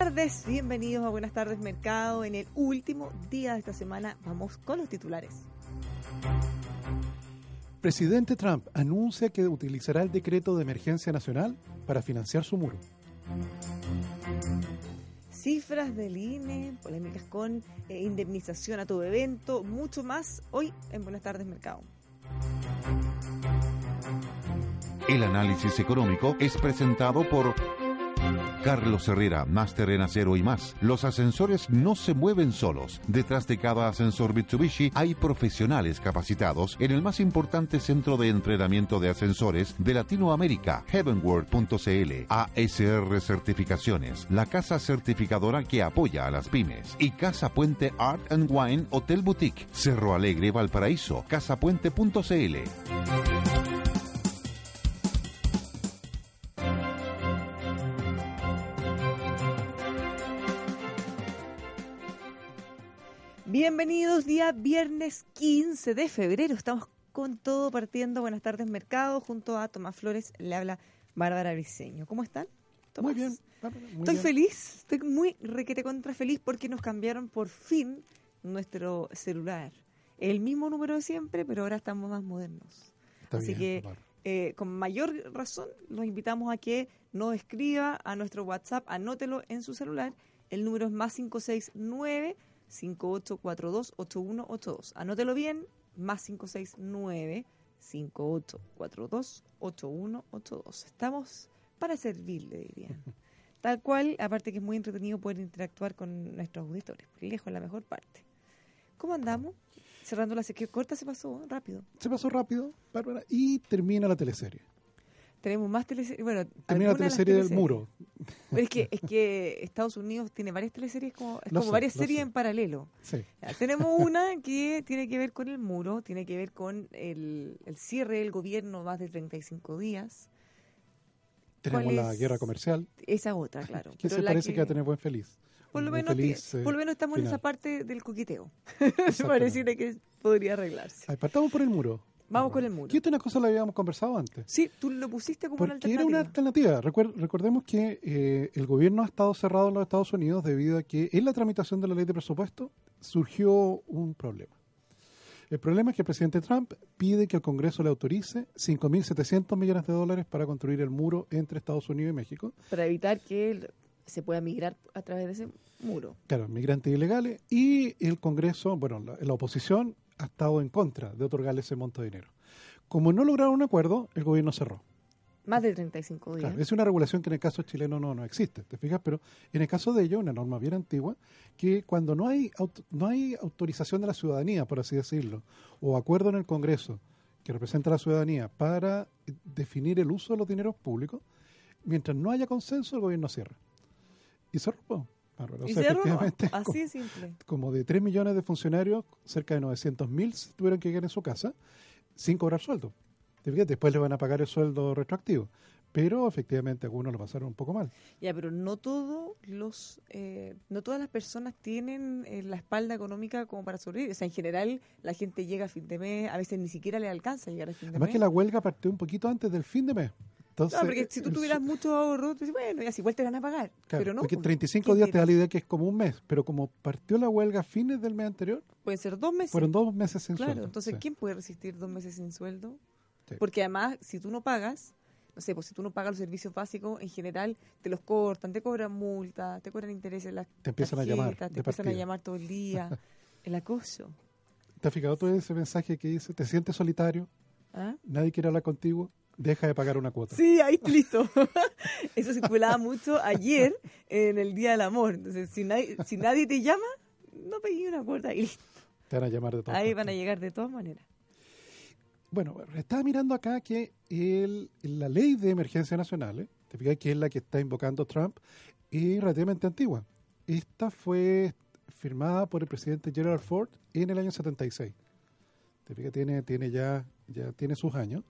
Buenas tardes, bienvenidos a Buenas tardes Mercado. En el último día de esta semana vamos con los titulares. Presidente Trump anuncia que utilizará el decreto de emergencia nacional para financiar su muro. Cifras del INE, polémicas con eh, indemnización a todo evento, mucho más hoy en Buenas tardes Mercado. El análisis económico es presentado por Carlos Herrera, máster en acero y más. Los ascensores no se mueven solos. Detrás de cada ascensor Mitsubishi hay profesionales capacitados en el más importante centro de entrenamiento de ascensores de Latinoamérica, heavenworld.cl, ASR Certificaciones, la casa certificadora que apoya a las pymes, y Casa Puente Art and Wine Hotel Boutique, Cerro Alegre, Valparaíso, casapuente.cl. Bienvenidos, día viernes 15 de febrero. Estamos con todo partiendo. Buenas tardes, Mercado. Junto a Tomás Flores le habla Bárbara Briceño. ¿Cómo están? Muy bien. Bárbara, muy Estoy bien. feliz, estoy muy requete contra feliz porque nos cambiaron por fin nuestro celular. El mismo número de siempre, pero ahora estamos más modernos. Está Así bien, que Bárbara. eh, con mayor razón los invitamos a que nos escriba a nuestro WhatsApp, anótelo en su celular. El número es más 569 5842 8182. Anótelo bien, más 569 5842 8182. Estamos para servirle, diría. Tal cual, aparte que es muy entretenido poder interactuar con nuestros auditores. Lejos la mejor parte. ¿Cómo andamos? Cerrando la sequía corta se pasó, ¿eh? rápido. Se pasó rápido, Bárbara, y termina la teleserie. Tenemos más teleseries. Bueno, Termina la teleserie del muro. Pero es que, es que Estados Unidos tiene varias teleseries, como, es Lo como sé, varias series sé. en paralelo. Sí. Ya, tenemos una que tiene que ver con el muro, tiene que ver con el, el cierre del gobierno más de 35 días. Tenemos ¿Cuál la guerra comercial, Esa otra, claro. que se parece que, va a tener buen feliz. por lo menos, feliz, eh, por lo menos estamos en esa parte del coqueteo. Pareciera que podría arreglarse. Ay, partamos por el muro. Vamos con el muro. Que esta es una cosa la habíamos conversado antes. Sí, tú lo pusiste como una Porque era una alternativa. alternativa. Recuer- recordemos que eh, el gobierno ha estado cerrado en los Estados Unidos debido a que en la tramitación de la ley de presupuesto surgió un problema. El problema es que el presidente Trump pide que el Congreso le autorice 5.700 millones de dólares para construir el muro entre Estados Unidos y México. Para evitar que se pueda migrar a través de ese muro. Claro, migrantes ilegales. Y el Congreso, bueno, la, la oposición ha estado en contra de otorgarle ese monto de dinero. Como no lograron un acuerdo, el gobierno cerró. Más de 35 días. Claro, es una regulación que en el caso chileno no, no existe, ¿te fijas? Pero en el caso de ello, una norma bien antigua, que cuando no hay, aut- no hay autorización de la ciudadanía, por así decirlo, o acuerdo en el Congreso que representa a la ciudadanía para eh, definir el uso de los dineros públicos, mientras no haya consenso, el gobierno cierra. Y cerró. po, Bárbara. O y sea, cerró, efectivamente, así como, de simple. como de 3 millones de funcionarios, cerca de 900 mil tuvieron que quedar en su casa sin cobrar sueldo. Después le van a pagar el sueldo retroactivo. Pero efectivamente algunos lo pasaron un poco mal. Ya, pero no todos los, eh, no todas las personas tienen eh, la espalda económica como para sobrevivir. O sea, en general la gente llega a fin de mes, a veces ni siquiera le alcanza a llegar a fin de Además mes. que la huelga partió un poquito antes del fin de mes. Entonces, Claro, porque si tú tuvieras mucho ahorro, tú dices, bueno, ya si igual te van a pagar. claro, pero no. porque pues, 35 ¿quién días te da la idea que es como un mes, pero como partió la huelga a fines del mes anterior, Pueden ser dos meses. fueron dos meses sin claro, sueldo. entonces, Sí. ¿quién puede resistir dos meses sin sueldo? Sí. Porque además, si tú no pagas, no sé, pues si tú no pagas los servicios básicos, en general te los cortan, te cobran multas, te cobran intereses, las Te empiezan a llamar te empiezan a llamar todo el día, el acoso. ¿Te has fijado en ese mensaje que dice, te sientes solitario, ¿Ah? nadie quiere hablar contigo, deja de pagar una cuota? Sí, ahí listo. Eso circulaba mucho ayer en el Día del Amor. Entonces, si nadie, si nadie te llama, no pegué una cuerda y listo. Te van a llamar de todas Ahí partes. van a llegar de todas maneras. Bueno, estaba mirando acá que el, la ley de emergencia nacional, ¿eh? te fijas que es la que está invocando Trump, es relativamente antigua. Esta fue firmada por el presidente Gerald Ford en el año 76. Te fijas, tiene, tiene ya, ya tiene sus años.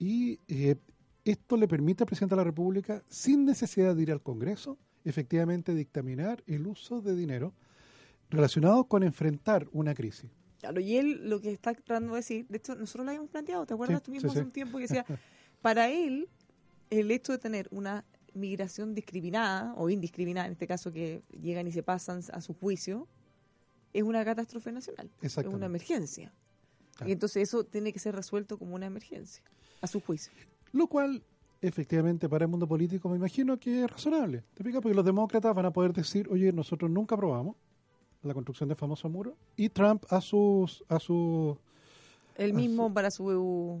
Y eh, esto le permite al presidente de la República, sin necesidad de ir al Congreso, efectivamente dictaminar el uso de dinero relacionado con enfrentar una crisis. Claro, y él lo que está tratando de decir, de hecho, nosotros lo habíamos planteado, ¿te acuerdas Sí, tú mismo sí, hace sí. un tiempo que decía, para él, el hecho de tener una migración discriminada o indiscriminada, en este caso que llegan y se pasan a su juicio, es una catástrofe nacional, es una emergencia. Claro. Y entonces eso tiene que ser resuelto como una emergencia, a su juicio. Lo cual, efectivamente, para el mundo político me imagino que es razonable. ¿Te fijas? Porque los demócratas van a poder decir, oye, nosotros nunca aprobamos la construcción del famoso muro. Y Trump a sus... A sus A mismo su- para sus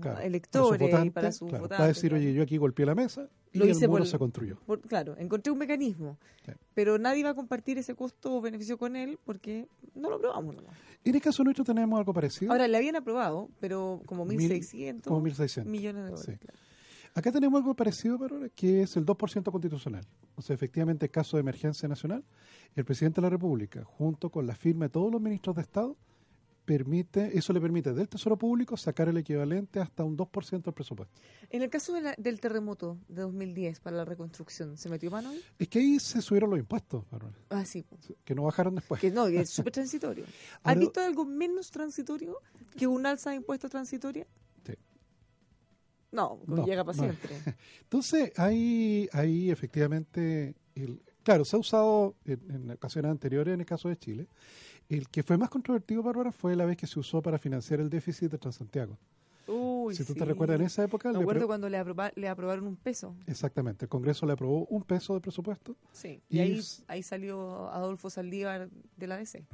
claro, para sus electores y votantes, para sus claro, votantes. va a decir, claro. oye, yo aquí golpeé la mesa y Lo el hice muro por- se construyó. Por- claro, encontré un mecanismo, Sí. pero nadie va a compartir ese costo o beneficio con él porque no lo aprobamos nomás. En el caso nuestro tenemos algo parecido. Ahora, le habían aprobado, pero como Mil- 1.600 como 1.600. millones de dólares. Sí. claro. Acá tenemos algo parecido, pero que es el 2% constitucional. O sea, efectivamente, en caso de emergencia nacional, el presidente de la República, junto con la firma de todos los ministros de Estado, permite, eso le permite del Tesoro Público sacar el equivalente hasta un 2% del presupuesto. En el caso de la- del terremoto de 2010 para la reconstrucción, ¿se metió mano ahí? Es que ahí se subieron los impuestos, Bárbara, Ah, sí. que no bajaron después. Que no, que es súper transitorio. ¿Has Ahora- visto algo menos transitorio que un alza de impuestos transitoria? Sí. No, No, llega para no. siempre. Entonces, ahí, ahí efectivamente, el- claro, se ha usado en, en ocasiones anteriores en el caso de Chile. El que fue más controvertido, Bárbara, fue la vez que se usó para financiar el déficit de Transantiago. Uy, si tú sí. te recuerdas, en esa época... Me acuerdo cuando le, aproba- le aprobaron un peso. Exactamente, el Congreso le aprobó un peso de presupuesto. Sí. Y Y, ahí, salió Adolfo Saldívar de la DC.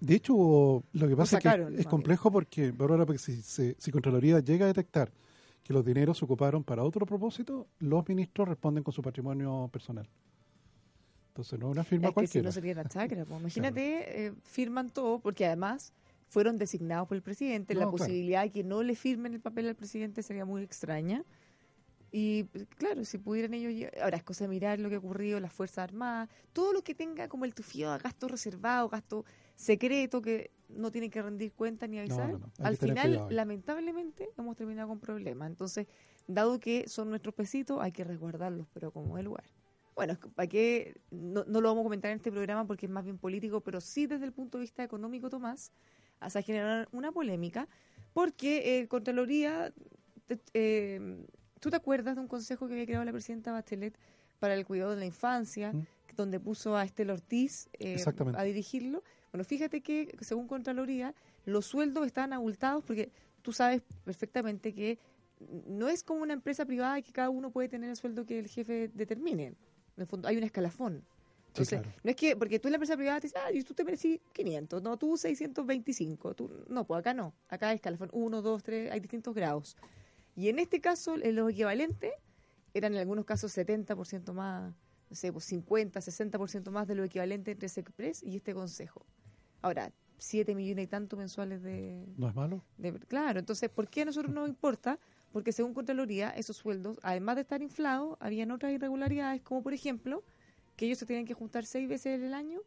De hecho, lo que pasa sacaron, es que es complejo porque, Bárbara, porque si, si, si Contraloría llega a detectar que los dineros se ocuparon para otro propósito, los ministros responden con su patrimonio personal. Entonces, no es una firma Es que si cualquiera. no sería una chacra. pues. Imagínate, eh, firman todo, porque además fueron designados por el presidente. la claro. posibilidad de que no le firmen el papel al presidente sería muy extraña. Y pues, claro, si pudieran ellos. Ahora es cosa de mirar lo que ha ocurrido, las Fuerzas Armadas, todo lo que tenga como el tufío a gasto reservado, gasto secreto, que no tienen que rendir cuentas ni avisar. no, no, hay Al final, lamentablemente, hemos terminado con problemas. Entonces, dado que son nuestros pesitos, hay que resguardarlos, pero como el lugar. Bueno, para qué no, no lo vamos a comentar en este programa porque es más bien político, pero sí desde el punto de vista económico, Tomás, hace generar una polémica, porque eh, Contraloría, te- eh, ¿tú te acuerdas de un consejo que había creado la presidenta Bachelet para el cuidado de la infancia, Mm. donde puso a Estela Ortiz eh, a dirigirlo? Bueno, fíjate que según Contraloría, los sueldos estaban abultados porque tú sabes perfectamente que no es como una empresa privada que cada uno puede tener el sueldo que el jefe determine. En el fondo, hay un escalafón. Entonces, claro. no es que, porque tú en la empresa privada te dices, ah, y tú te merecí 500, no, tú 625, tú, no, pues acá no, acá es escalafón 1, 2, 3, hay distintos grados. Y en este caso, los equivalentes eran en algunos casos 70% más, no sé, pues 50, 60% más de lo equivalente entre ese Express y este consejo. Ahora, 7 millones y tanto mensuales de, ¿No es malo? de- claro, entonces, ¿por qué a nosotros no nos importa? Porque según Contraloría, esos sueldos, además de estar inflados, habían otras irregularidades, como por ejemplo, que ellos se tenían que juntar seis veces en el año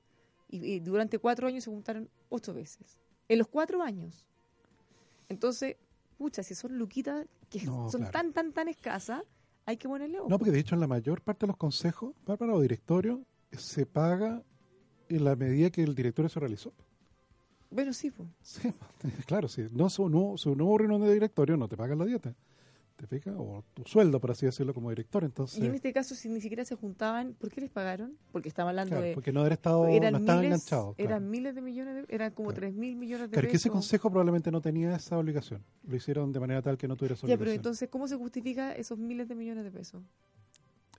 y, y durante cuatro años se juntaron ocho veces. En los cuatro años. Entonces, pucha, si son luquitas que No, son claro. tan, tan, tan escasas, hay que ponerle ojo. No, porque de hecho en la mayor parte de los consejos, Bárbara, o directorios, se paga en la medida que el directorio se realizó. Bueno, sí, pues. Sí, claro, si no, su- no, su nuevo reunión de directorio no te pagan la dieta. ¿Te fijas? O tu sueldo, por así decirlo, como director. Entonces, Y en este caso, si ni siquiera se juntaban, ¿por qué les pagaron? Porque estaba hablando claro, de... porque no, era estado, eran no estaba miles, enganchado. claro. Eran miles de millones, de, eran como Claro. tres mil millones de Claro, que ese pesos. consejo probablemente no tenía esa obligación. Lo hicieron de manera tal que no tuviera esa Ya, obligación. pero entonces, ¿cómo se justifica esos miles de millones de pesos?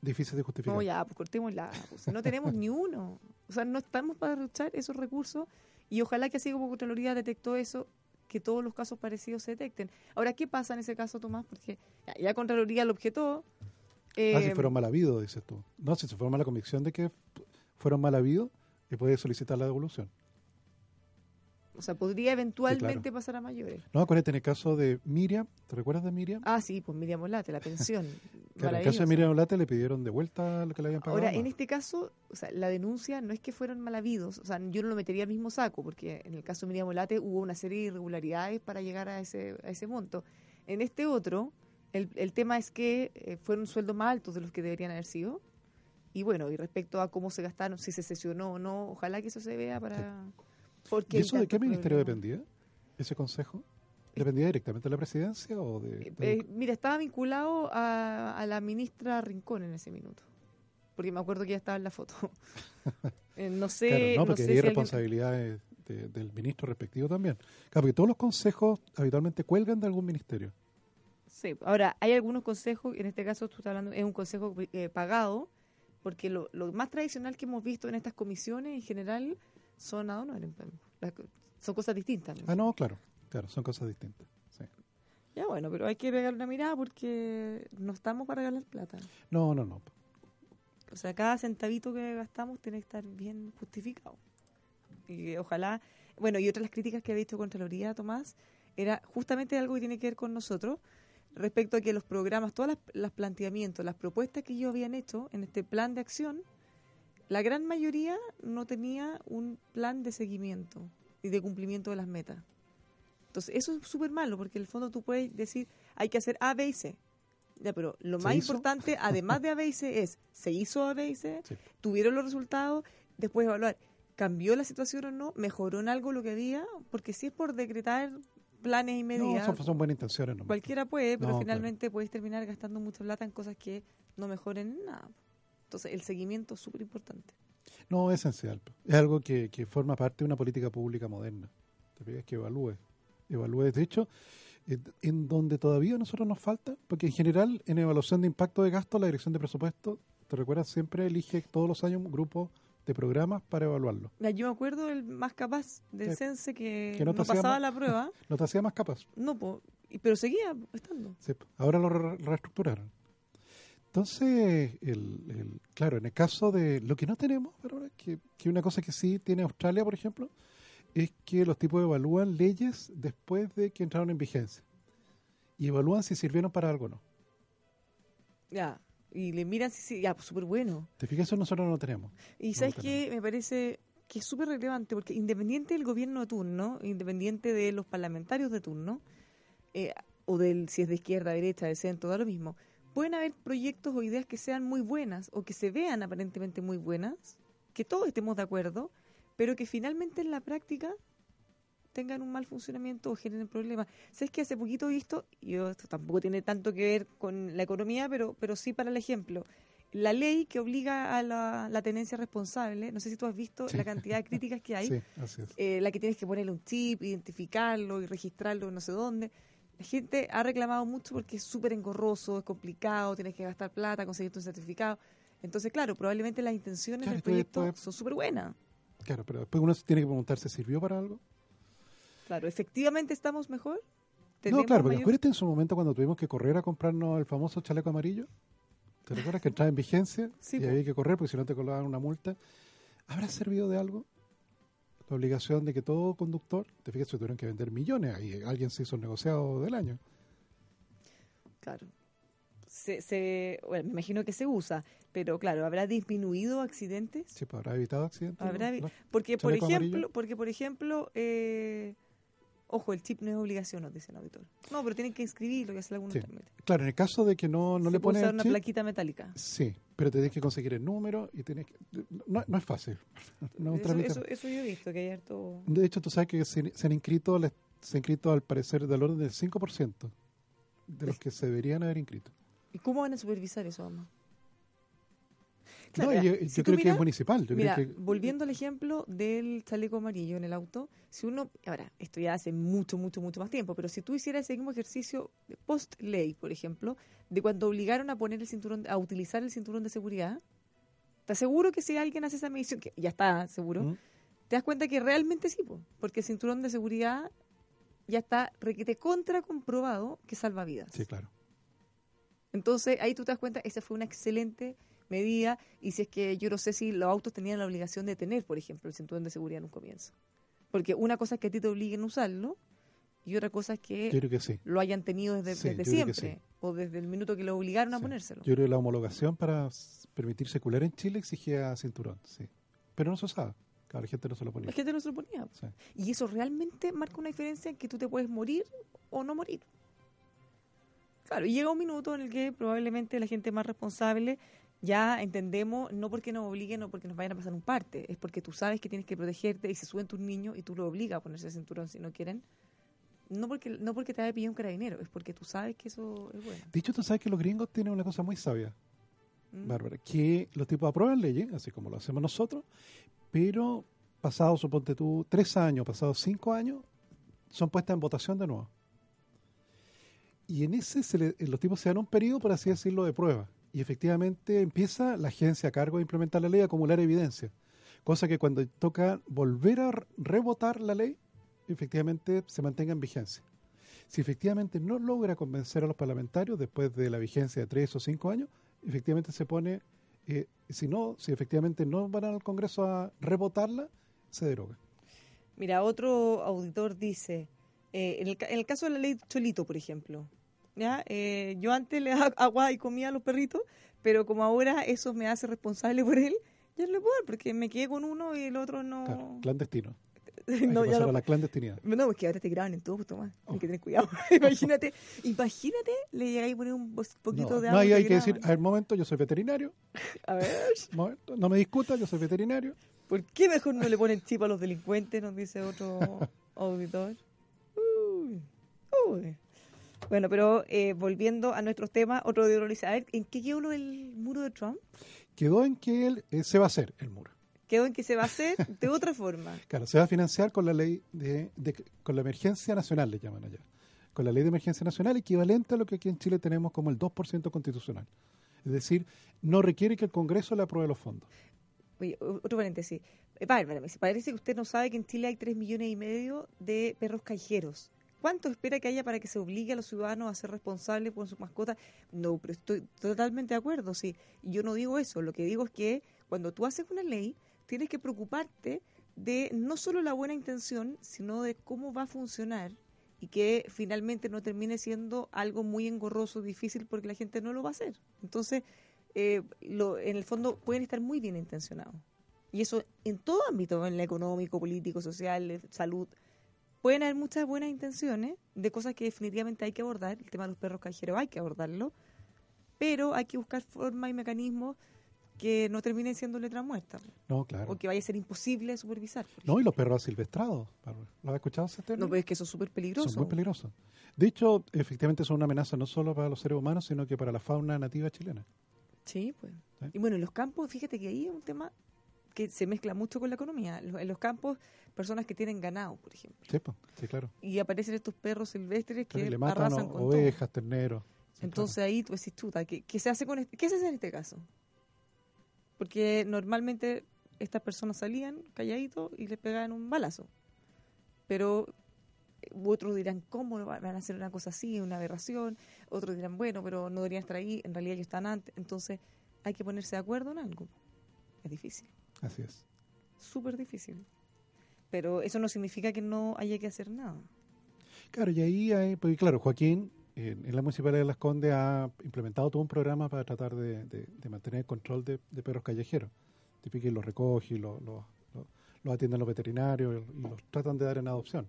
Difícil de justificar. No, ya, pues cortémosla. Pues, no tenemos ni uno. O sea, no estamos para derrochar esos recursos y ojalá que así como Contraloría detectó eso, que todos los casos parecidos se detecten. Ahora, ¿qué pasa en ese caso, Tomás? Porque ya, ya Contraloría lo objetó. eh, ah, si fueron mal habidos, dices tú. No, si se forma la convicción de que fueron mal habidos, y puede solicitar la devolución. O sea, podría eventualmente pasar a mayores. No, acuérdate en el caso de Miriam, ¿te recuerdas de Miriam? Ah, sí, pues Miriam Olate, la pensión. claro, en el caso de. Miriam Olate le pidieron de vuelta lo que le habían pagado. Ahora, más. en este caso, o sea, la denuncia no es que fueron mal habidos, o sea, yo no lo metería al mismo saco, porque en el caso de Miriam Olate hubo una serie de irregularidades para llegar a ese, a ese monto. En este otro, el, el tema es que eh, fueron sueldos más altos de los que deberían haber sido. Y bueno, y respecto a cómo se gastaron, si se sesionó o no, ojalá que eso se vea para... Porque ¿Y eso de qué ministerio problemas. dependía? ¿Ese consejo? ¿Dependía directamente de la presidencia o de...? Eh, de- eh, mira, estaba vinculado a, a la ministra Rincón en ese minuto. Porque me acuerdo que ya estaba en la foto. Eh, no sé. claro, no, no porque sé hay si alguien- responsabilidades de- del ministro respectivo también. Claro, porque todos los consejos habitualmente cuelgan de algún ministerio. Sí, ahora, hay algunos consejos, en este caso tú estás hablando, es un consejo eh, pagado, porque lo, lo más tradicional que hemos visto en estas comisiones en general las co- son cosas distintas. ¿no? Ah, no, claro, claro, son cosas distintas. sí. Ya bueno, pero hay que pegarle una mirada porque no estamos para regalar plata. No, no, no. O sea, cada centavito que gastamos tiene que estar bien justificado. Y ojalá, bueno, y otra de las críticas que ha visto Contraloría, Tomás, era justamente algo que tiene que ver con nosotros, respecto a que los programas, todos las, los planteamientos, las propuestas que ellos habían hecho en este plan de acción, la gran mayoría no tenía un plan de seguimiento y de cumplimiento de las metas. Entonces, eso es súper malo, porque en el fondo tú puedes decir, hay que hacer A, B y C. Ya, pero lo ¿Se más hizo? importante, además de A, B y C, es, ¿se hizo A, B y C? Sí. ¿Tuvieron los resultados? Después evaluar, ¿cambió la situación o no? ¿Mejoró en algo lo que había? Porque si es por decretar planes y No, medidas, son, son buenas intenciones. cualquiera puede, pero No, finalmente puedes terminar gastando mucha plata en cosas que no mejoren en nada. Entonces, el seguimiento es súper importante. No, es esencial. Es algo que, que forma parte de una política pública moderna. ¿Te? Que evalúe. Evalúe. De hecho, en- donde todavía a nosotros nos falta, porque en general en evaluación de impacto de gasto, la dirección de presupuesto, te recuerdas, siempre elige todos los años un grupo de programas para evaluarlo. Yo me acuerdo del más capaz del Sí. CENSE que, Que no no, te hacía pasaba más- la prueba, No te hacía más capaz. no, po, pero seguía estando. Sí, ahora lo re- reestructuraron. Entonces, el, el- claro, en el caso de lo que no tenemos, pero ahora, que, que una cosa que sí tiene Australia, por ejemplo, es que los tipos evalúan leyes después de que entraron en vigencia. Y evalúan si sirvieron para algo o no. Ya, y le miran si sí, ya, pues súper bueno. ¿Te fijas? Eso nosotros no lo tenemos. Y No sabes que me parece que es súper relevante, porque independiente del gobierno de turno, independiente de los parlamentarios de turno, eh, o del si es de izquierda, derecha, de centro, da lo mismo, pueden haber proyectos o ideas que sean muy buenas o que se vean aparentemente muy buenas, que todos estemos de acuerdo, pero que finalmente en la práctica tengan un mal funcionamiento o generen problemas. ¿Sabes que hace poquito he visto, y esto tampoco tiene tanto que ver con la economía, pero, pero sí para el ejemplo, la ley que obliga a la, la tenencia responsable, no sé si tú has visto Sí. la cantidad de críticas que hay, Sí, así es. eh, la que tienes que ponerle un chip, identificarlo y registrarlo no sé dónde. La gente ha reclamado mucho porque es súper engorroso, es complicado, tienes que gastar plata, conseguirte un certificado. Entonces, claro, probablemente las intenciones Claro, del proyecto son súper buenas. Claro, pero después uno tiene que preguntarse, ¿sirvió para algo? Claro, ¿efectivamente estamos mejor? No, ¿Tenemos claro, porque mayor- acuérdate en su momento cuando tuvimos que correr a comprarnos el famoso chaleco amarillo. ¿Te recuerdas que entraba en vigencia Sí, y había que correr porque si no te colocaban una multa? ¿Habrá servido de algo? La obligación de que todo conductor, te fijas, se tuvieron que vender millones, ahí alguien se hizo el negociado del año. Claro. Se, se, bueno, me imagino que se usa, pero claro, ¿habrá disminuido accidentes? Sí, pues habrá evitado accidentes. Habrá ¿no? vi- ¿No? Porque, por ejemplo, porque por ejemplo, eh, ojo, el chip no es obligación, nos dice el auditor. No, pero tienen que inscribirlo y hacer algún Sí. trámite. Claro, en el caso de que no, no Se le pones usar una chip, plaquita metálica. sí, pero te tienes que conseguir el número y tienes que... No, no es fácil. No es un eso, trámite. eso, eso yo he visto, que hay harto... De hecho, tú sabes que se, se han inscrito, se han inscrito al parecer del orden del 5% de los que se deberían haber inscrito. ¿Y cómo van a supervisar eso, mamá? No, yo, si creo que es municipal. Yo Mira, creo que, volviendo al ejemplo del chaleco amarillo en el auto, si uno, ahora, esto ya hace mucho, mucho, mucho más tiempo, pero si tú hicieras ese mismo ejercicio post-ley, por ejemplo, de cuando obligaron a poner el cinturón, a utilizar el cinturón de seguridad, te aseguro que si alguien hace esa medición, que ya está seguro, ¿Mm? te das cuenta que realmente sí, po, porque el cinturón de seguridad ya está requete contra comprobado que salva vidas. Sí, claro. Entonces ahí tú te das cuenta, esa fue una excelente medida y si es que yo no sé si los autos tenían la obligación de tener, por ejemplo, el cinturón de seguridad en un comienzo. Porque una cosa es que a ti te obliguen a usarlo y otra cosa es que sí. lo hayan tenido desde, Sí, siempre sí. o desde el minuto que lo obligaron a ponérselo. Yo creo que la homologación para permitir circular en Chile exigía cinturón, sí. Pero no se usaba. Claro, la gente no se lo ponía. La gente no se lo ponía. Sí. Y eso realmente marca una diferencia en que tú te puedes morir o no morir. Claro, y llega un minuto en el que probablemente la gente más responsable ya entendemos, no porque nos obliguen o porque nos vayan a pasar un parte, es porque tú sabes que tienes que protegerte y se suben tus niños y tú lo obligas a ponerse el cinturón si no quieren. No porque, no porque te haya pillado un carabinero, es porque tú sabes que eso es bueno. Dicho, tú sabes que los gringos tienen una cosa muy sabia, ¿Mm? Bárbara, que los tipos aprueban leyes, así como lo hacemos nosotros, pero pasados, suponte tú, tres años, pasados cinco años, son puestas en votación de nuevo. Y en ese se le- los tipos se dan un periodo, por así decirlo, de prueba. Y efectivamente empieza la agencia a cargo de implementar la ley a acumular evidencia. Cosa que cuando toca volver a re- rebotar la ley, efectivamente se mantenga en vigencia. Si efectivamente no logra convencer a los parlamentarios después de la vigencia de tres o cinco años, efectivamente se pone, eh, si no, si efectivamente no van al Congreso a rebotarla, se deroga. Mira, otro auditor dice, eh, en, el, en el caso de la ley Cholito, por ejemplo, ¿ya? Eh, yo antes le daba agua y comía a los perritos, pero como ahora eso me hace responsable por él, ya no le puedo dar, porque me quedé con uno y el otro no... Claro, clandestino. Hay no, que ya no- la clandestinidad. no, es que ahora te graban en todo, pues Tomás, hay Oh. que tener cuidado. imagínate, imagínate, le llegáis a poner un poquito No, de no, agua. ahí y te hay que decir, a ver, momento, yo soy veterinario, A ver, momento, no me discuta, yo soy veterinario. ¿por qué mejor no le ponen chip a los delincuentes? Nos dice otro auditor. Uy, uy. Bueno, pero eh, volviendo a nuestros temas, otro a ver, ¿en qué quedó lo del muro de Trump? Quedó en que él eh, se va a hacer el muro. Quedó en que se va a hacer de otra forma. Claro, se va a financiar con la ley de, de- con la emergencia nacional, le llaman allá. Con la ley de emergencia nacional, equivalente a lo que aquí en Chile tenemos como el 2% constitucional. Es decir, no requiere que el Congreso le apruebe los fondos. Oye, otro paréntesis. Eh, Bárbara, me parece que usted no sabe que en Chile hay 3 millones y medio de perros callejeros. ¿Cuánto espera que haya para que se obligue a los ciudadanos a ser responsables por sus mascotas? No, pero estoy totalmente de acuerdo, sí. Yo no digo eso, lo que digo es que cuando tú haces una ley, tienes que preocuparte de no solo la buena intención, sino de cómo va a funcionar y que finalmente no termine siendo algo muy engorroso, difícil, porque la gente no lo va a hacer. Entonces, eh, lo, en el fondo pueden estar muy bien intencionados. Y eso en todo ámbito, en el económico, político, social, salud. Pueden haber muchas buenas intenciones de cosas que definitivamente hay que abordar. El tema de los perros callejeros hay que abordarlo. Pero hay que buscar formas y mecanismos que no terminen siendo letra muerta. No, claro. O que vaya a ser imposible supervisar. No, y los perros asilvestrados. Bárbara. ¿Lo has escuchado ese término? No, pero es que es súper peligroso. Son muy peligrosos. De hecho, efectivamente son una amenaza no solo para los seres humanos, sino que para la fauna nativa chilena. Sí, pues. ¿Sí? Y bueno, en los campos, fíjate que ahí es un tema que se mezcla mucho con la economía. En los- campos, personas que tienen ganado, por ejemplo. Sí, sí claro. Y aparecen estos perros silvestres que le matan arrasan o- con todo. ovejas, terneros. Sí, Entonces ahí tú decís, chuta, ¿qué, qué se hace con este- ¿qué se hace en este caso? Porque normalmente estas personas salían calladitos y les pegaban un balazo. Pero eh, otros dirán, ¿cómo va- van a hacer una cosa así, una aberración? Otros dirán, bueno, pero no deberían estar ahí, en realidad ellos están antes. Entonces hay que ponerse de acuerdo en algo. Es difícil. Así es. súper difícil. Pero eso no significa que no haya que hacer nada. Claro, y ahí hay, porque claro, Joaquín en, en la Municipalidad de Las Condes ha implementado todo un programa para tratar de, de- de mantener el control de, de perros callejeros. Típico que los recoge, y los, los, los- los atienden los veterinarios y los tratan de dar en adopción.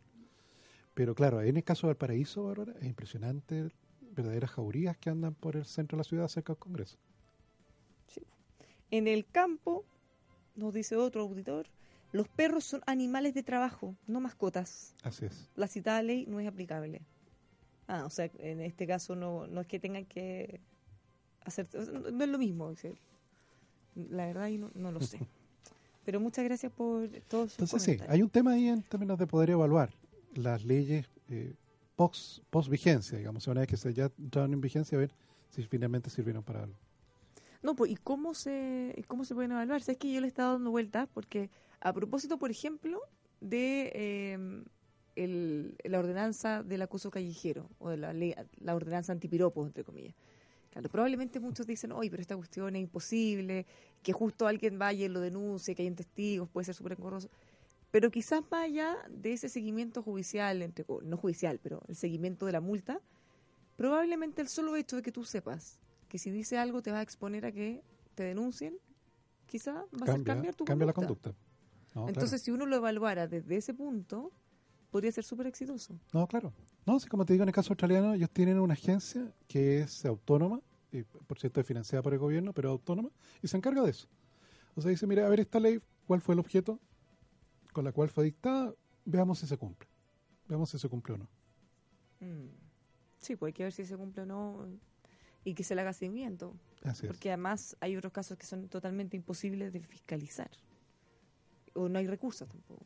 Pero claro, en el caso de Valparaíso, Bárbara, es impresionante verdaderas jaurías que andan por el centro de la ciudad cerca del Congreso. En el campo, nos dice otro auditor, los perros son animales de trabajo, no mascotas. Así es. La citada ley no es aplicable. Ah, o sea, en este caso no, no es que tengan que hacer... No, no es lo mismo. dice. La verdad, y no, no lo sé. Pero muchas gracias por todos sus Entonces sí, hay un tema ahí en términos de poder evaluar las leyes eh, post, post vigencia, digamos, una vez que se ya entraron en vigencia, a ver si finalmente sirvieron para algo. No, pues, ¿y cómo se, cómo se pueden evaluar? Sabes que yo le he estado dando vueltas porque, a propósito, por ejemplo, de eh, el- la ordenanza del acoso callejero o de la, ley, la ordenanza antipiropos, entre comillas. Claro, probablemente muchos dicen, oye, pero esta cuestión es imposible, que justo alguien vaya y lo denuncie, que hayan testigos, puede ser súper engorroso. Pero quizás más allá de ese seguimiento judicial, entre, no judicial, pero el seguimiento de la multa, probablemente el solo hecho de que tú sepas que si dice algo te va a exponer a que te denuncien, quizá va a hacer Cambia, cambiar tu cambia la conducta. conducta. No, Entonces, si uno lo evaluara desde ese punto, podría ser súper exitoso. No, claro. No, sí, como te digo, en el caso australiano, ellos tienen una agencia que es autónoma, y por cierto es financiada por el gobierno, pero autónoma, y se encarga de eso. O sea, dice, mira, a ver esta ley, ¿cuál fue el objeto con la cual fue dictada? Veamos si se cumple. Veamos si se cumple o no. Mm. Sí, pues hay que ver si se cumple o no y que se le haga seguimiento. Así es. Porque además hay otros casos que son totalmente imposibles de fiscalizar. O no hay recursos tampoco.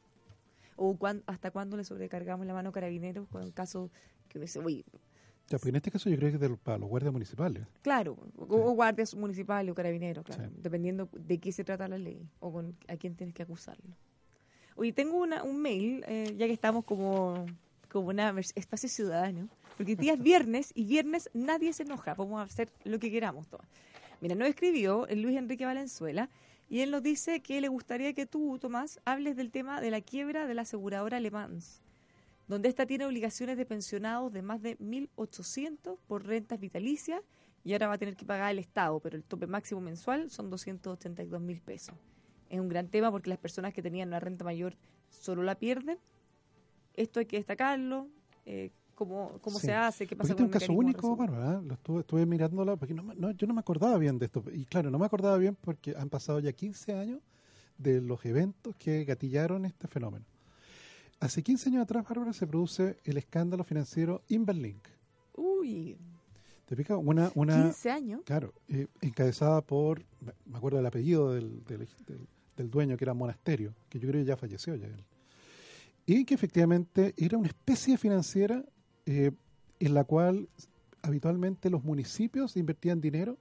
O cuán- hasta cuándo le sobrecargamos la mano a carabineros con el caso que uno dice, oye, Ya, porque en este caso yo creo que es del- para los guardias municipales. claro, o, o guardias municipales o carabineros, claro, Sí. dependiendo de qué se trata la ley o con a quién tienes que acusarlo. Oye, tengo una, un mail, eh, ya que estamos como, como una espacio ciudadano, porque el día es viernes y viernes nadie se enoja, podemos hacer lo que queramos todos. Mira, nos escribió el Luis Enrique Valenzuela y él nos dice que le gustaría que tú, Tomás, hables del tema de la quiebra de la aseguradora Alemán, donde esta tiene obligaciones de pensionados de más de 1.800 por rentas vitalicias y ahora va a tener que pagar el Estado, pero el tope máximo mensual son 282 mil pesos. Es un gran tema porque las personas que tenían una renta mayor solo la pierden. Esto hay que destacarlo. Eh, ¿Cómo, cómo Sí. se hace? ¿Qué Porque pasa este es un con el caso único? Bárbara. Lo estuve, estuve mirándola porque no, no, yo no me acordaba bien de esto. Y claro, no me acordaba bien porque han pasado ya 15 años de los eventos que gatillaron este fenómeno. Hace 15 años atrás, Bárbara, se produce el escándalo financiero Inverlink. Uy, ¿Te fijas? Una, una, 15 años. claro, eh, encabezada por, me acuerdo del apellido del, del, del- del dueño, que era Monasterio, que yo creo que ya falleció ya él. Y que efectivamente era una especie financiera eh, en la cual habitualmente los municipios invertían dinero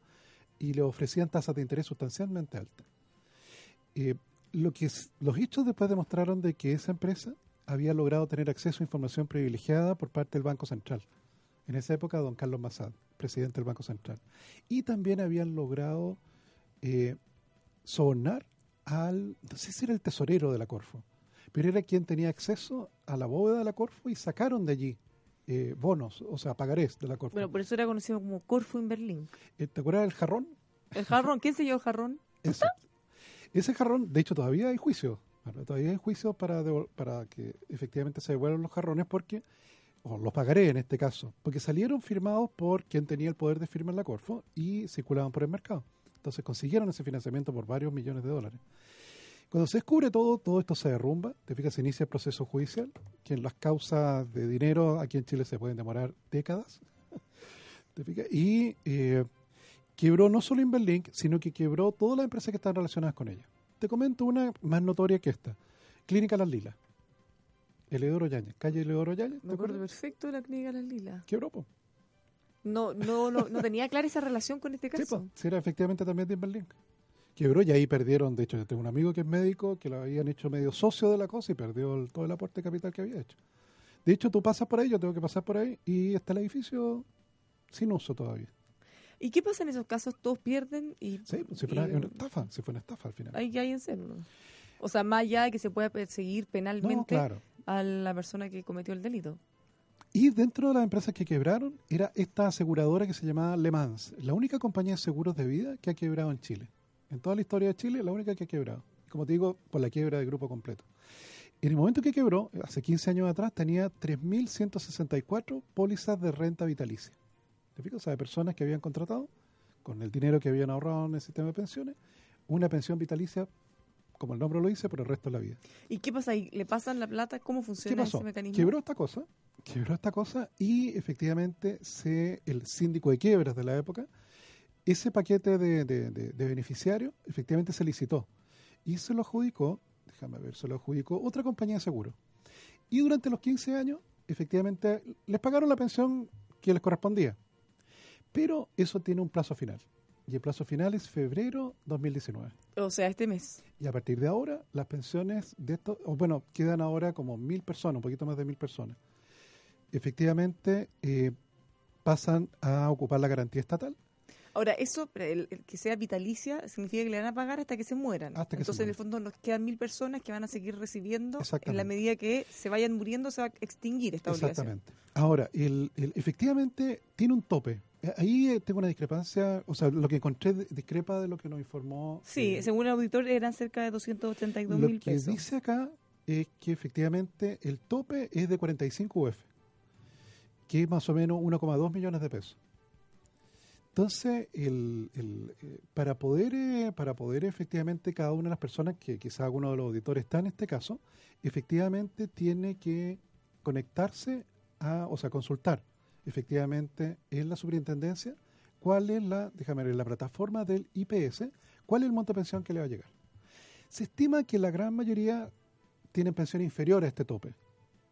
y le ofrecían tasas de interés sustancialmente altas. Eh, lo que los hechos después demostraron de que esa empresa había logrado tener acceso a información privilegiada por parte del Banco Central. En esa época, don Carlos Massad, presidente del Banco Central. Y también habían logrado eh, sobornar al, no sé si era el tesorero de la Corfo, pero era quien tenía acceso a la bóveda de la Corfo y sacaron de allí eh, bonos, o sea, pagarés de la Corfo. Bueno, por eso era conocido como Corfu Inverlink. Eh, ¿Te acuerdas del jarrón? El jarrón, ¿quién se llevó el jarrón? Exacto. Ese jarrón, de hecho, todavía hay juicio. Bueno, todavía hay juicio para, para que efectivamente se devuelvan los jarrones porque, o los pagaré en este caso, porque salieron firmados por quien tenía el poder de firmar la Corfo y circulaban por el mercado. Entonces consiguieron ese financiamiento por varios millones de dólares. Cuando se descubre todo, todo esto se derrumba, te fijas, se inicia el proceso judicial, que en las causas de dinero aquí en Chile se pueden demorar décadas. ¿Te fijas? Y eh, quebró no solo Inverlink, sino que quebró todas las empresas que están relacionadas con ella. Te comento una más notoria que esta. Clínica Las Lilas. Eleodoro Yañez, calle Eleodoro Yañez. ¿te Me acuerdo perfecto de la clínica Las Lilas. Quebró, po. No, no, no, no tenía clara esa relación con este Sí, caso. po. Sí, era efectivamente también de Inverlink. Quebró y ahí perdieron, de hecho, yo tengo un amigo que es médico, que lo habían hecho medio socio de la cosa y perdió el- todo el aporte de capital que había hecho. De hecho, tú pasas por ahí, yo tengo que pasar por ahí y está el edificio sin uso todavía. ¿Y qué pasa en esos casos? Todos pierden y, Sí, pues, si fue y una estafa, si fue una estafa al final. hay que hay en cero. ¿no? O sea, más allá de que se pueda perseguir No, penalmente claro. a la persona que cometió el delito. Y dentro de las empresas que quebraron era esta aseguradora que se llamaba Le Mans, la única compañía de seguros de vida que ha quebrado en Chile. En toda la historia de Chile, la única que ha quebrado. Como te digo, por la quiebra del grupo completo. En el momento que quebró, hace 15 años atrás, tenía 3.164 pólizas de renta vitalicia. ¿Te fijas? O sea, de personas que habían contratado, con el dinero que habían ahorrado en el sistema de pensiones, una pensión vitalicia, como el nombre lo dice, por el resto de la vida. ¿Y qué pasa ahí? ¿Le pasan la plata? ¿Cómo ¿Qué funciona pasó? ese mecanismo? Quebró esta cosa quebró esta cosa y efectivamente se, el síndico de quiebras de la época, ese paquete de, de, de beneficiarios efectivamente se licitó y se lo adjudicó, déjame ver, se lo adjudicó otra compañía de seguro. Y durante los 15 años, efectivamente, les pagaron la pensión que les correspondía. Pero eso tiene un plazo final. Y el plazo final es febrero 2019. O sea, este mes. Y a partir de ahora, las pensiones de estos, bueno, quedan ahora como mil personas, un poquito más de mil personas. Efectivamente, eh, pasan a ocupar la garantía estatal. Ahora, eso, el, que sea vitalicia, significa que le van a pagar hasta que se mueran. Hasta que Entonces, se en el fondo, nos quedan mil personas que van a seguir recibiendo. En la medida que se vayan muriendo, se va a extinguir esta obligación. Exactamente. Ahora, el, el- efectivamente tiene un tope. Eh, Ahí eh, tengo una discrepancia, o sea, lo que encontré discrepa de lo que nos informó. Sí, eh, según el auditor eran cerca de 282 Lo mil que pesos. dice acá es que efectivamente el tope es de 45 UF, que es más o menos 1,2 millones de pesos. Entonces, el, el, eh, para poder eh, para poder efectivamente cada una de las personas que quizá alguno de los auditores está en este caso, efectivamente tiene que conectarse a, o sea, consultar efectivamente en la superintendencia cuál es la, déjame ver, la plataforma del IPS, cuál es el monto de pensión que le va a llegar. Se estima que la gran mayoría tienen pensión inferior a este tope,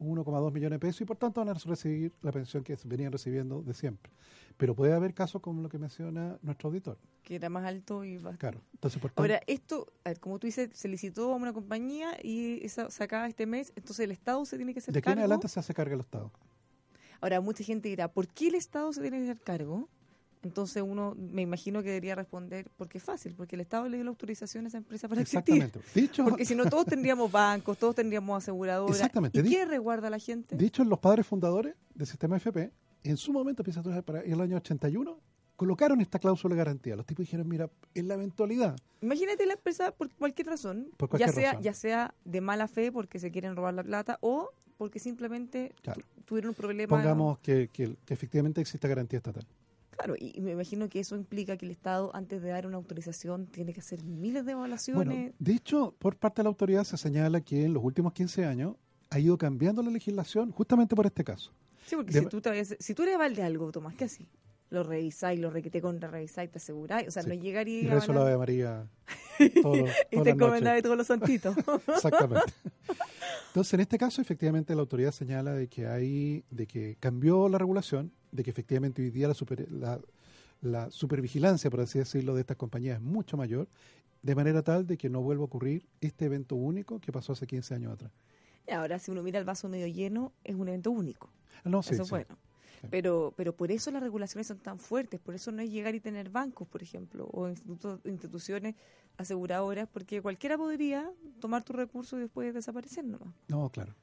1,2 millones de pesos, y por tanto van a recibir la pensión que venían recibiendo de siempre. Pero puede haber casos como lo que menciona nuestro auditor. Que era más alto y bastante. Claro. Entonces, por tanto, Ahora, esto, a ver, como tú dices, se licitó a una compañía y esa se acaba este mes, entonces el Estado se tiene que hacer de aquí en cargo. adelante se hace cargo el Estado. Ahora, mucha gente dirá, ¿por qué el Estado se tiene que hacer cargo? Entonces uno, me imagino que debería responder, porque es fácil, porque el Estado le dio la autorización a esa empresa para existir. Exactamente. Dicho, Porque si no, todos tendríamos bancos, todos tendríamos aseguradoras. Exactamente. ¿Y qué resguarda a la gente? dicho los padres fundadores del sistema FP, en su momento, para el año 81, colocaron esta cláusula de garantía. Los tipos dijeron, mira, en la eventualidad, Imagínate la empresa por cualquier razón, Por cualquier ya sea razón. ya sea de mala fe porque se quieren robar la plata o porque simplemente Claro. tuvieron un problema. pongamos que, que- que efectivamente exista garantía estatal. Claro, y, me imagino que eso implica que el Estado, antes de dar una autorización, tiene que hacer miles de evaluaciones. Bueno, de hecho, por parte de la autoridad se señala que en los últimos 15 años ha ido cambiando la legislación justamente por este caso. sí, porque de- si tú, te si tú eres aval de algo, Tomás, ¿qué así? Lo revisáis, lo requete contra revisáis, te aseguráis. O sea, Sí. no llegar y, rezo la Ave María todo, y te encomendás de todos los santitos. Exactamente. Entonces, en este caso, efectivamente, la autoridad señala de que hay, de que cambió la regulación, de que efectivamente hoy día la, super- la, la supervigilancia, por así decirlo, de estas compañías es mucho mayor, de manera tal de que no vuelva a ocurrir este evento único que pasó hace 15 años atrás. Y ahora, si uno mira el vaso medio lleno, es un evento único. Ah, No, sí, eso es sí. bueno. Pero, pero por eso las regulaciones son tan fuertes, por eso no es llegar y tener bancos, por ejemplo, o institutos- instituciones aseguradoras, porque cualquiera podría tomar tu recurso y después desaparecer nomás. No, claro.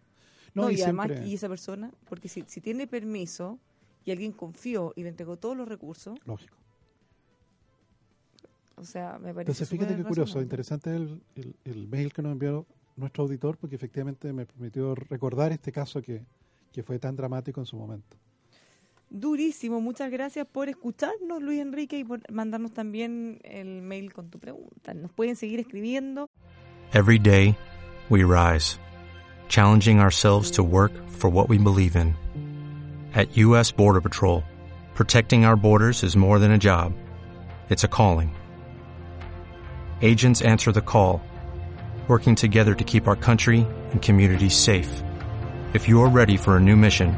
No, No, y, y, además, y esa persona, porque si, si tiene permiso y alguien confió y le entregó todos los recursos, lógico. o sea, me parece. Entonces, fíjate qué curioso, interesante el, el- el mail que nos envió nuestro auditor, porque efectivamente me permitió recordar este caso que, que fue tan dramático en su momento. Durísimo, muchas gracias por escucharnos, Luis Enrique, y por mandarnos también el mail con tu pregunta. Nos pueden seguir escribiendo. Every day, we rise, challenging ourselves to work for what we believe in. At U.S. Border Patrol, protecting our borders is more than a job, it's a calling. Agents answer the call, working together to keep our country and communities safe. If you're ready for a new mission,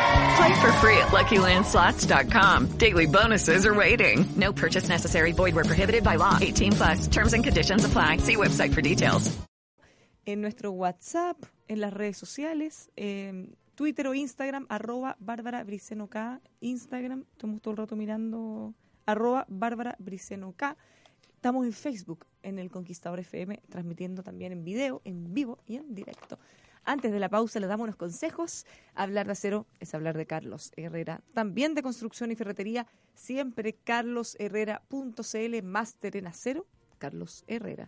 Play for free at LuckyLandSlots.com. Daily bonuses are waiting. No purchase necessary. Void where prohibited by law. 18 plus. Terms and conditions apply. See website for details. en nuestro WhatsApp, en las redes sociales, eh, Twitter o Instagram, arroba Bárbara Briceno K, Instagram, estamos todo el rato mirando, arroba Bárbara Briceno K. Estamos en Facebook, en el Conquistador FM, transmitiendo también en video, en vivo y en directo. Antes de la pausa les damos unos consejos. Hablar de acero es hablar de Carlos Herrera. También de construcción y ferretería, siempre carlosherrera.cl, máster en acero, Carlos Herrera.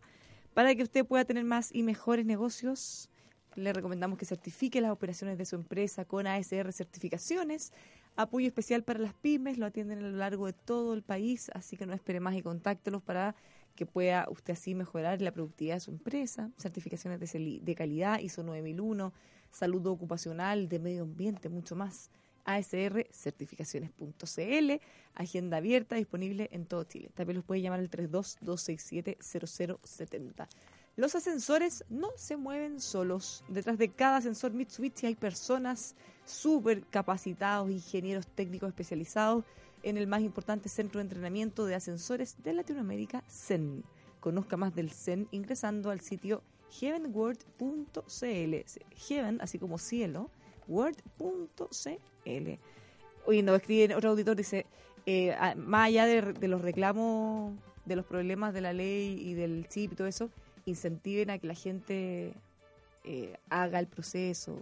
Para que usted pueda tener más y mejores negocios, le recomendamos que certifique las operaciones de su empresa con ASR Certificaciones. Apoyo especial para las pymes, lo atienden a lo largo de todo el país, así que no espere más y contáctelos para que pueda usted así mejorar la productividad de su empresa, certificaciones de, calidad, ISO 9001, salud ocupacional, de medio ambiente, mucho más. ASR certificaciones.cl, agenda abierta, disponible en todo Chile. También los puede llamar al 32-267-0070. Los ascensores no se mueven solos. Detrás de cada ascensor Mitsubishi hay personas súper capacitados, ingenieros técnicos especializados en el más importante centro de entrenamiento de ascensores de Latinoamérica, CEN. Conozca más del CEN ingresando al sitio heavenworld.cl. Heaven, así como cielo, word.cl. Oye, nos escribe otro auditor, dice, eh, más allá de los reclamos, de los problemas de la ley y del chip y todo eso, incentiven a que la gente eh, haga el proceso,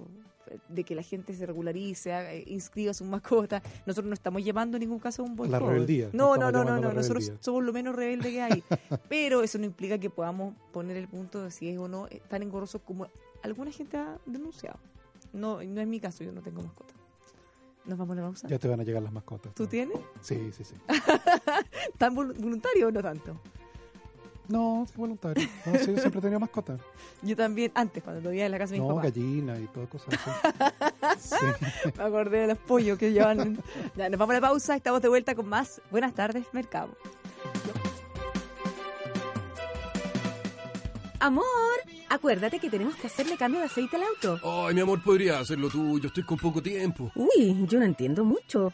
de que la gente se regularice, haga- inscriba su mascota. Nosotros no estamos llevando en ningún caso un boicot. rebeldía, no No, no, no, no, la Nosotros somos lo menos rebelde que hay. Pero eso no implica que podamos poner el punto de si es o no tan engorroso como alguna gente ha denunciado. No, no es mi caso, yo no tengo mascota. ¿Nos vamos a la pausa? Ya te van a llegar las mascotas. ¿Tú ¿no? tienes? Sí, sí, sí. ¿Tan vol- voluntario o no tanto? No, es voluntario. No, sí, yo siempre he tenido mascotas. Yo también, antes, cuando vivía en la casa de mis No, papás. gallina y todas cosas así. Sí. Me acordé de los pollos que llevan. Ya, nos vamos a la pausa, estamos de vuelta con más. Buenas tardes, Mercado. Amor, acuérdate que tenemos que hacerle cambio de aceite al auto. Ay, mi amor, podría hacerlo tú. Yo estoy con poco tiempo. Uy, yo no entiendo mucho.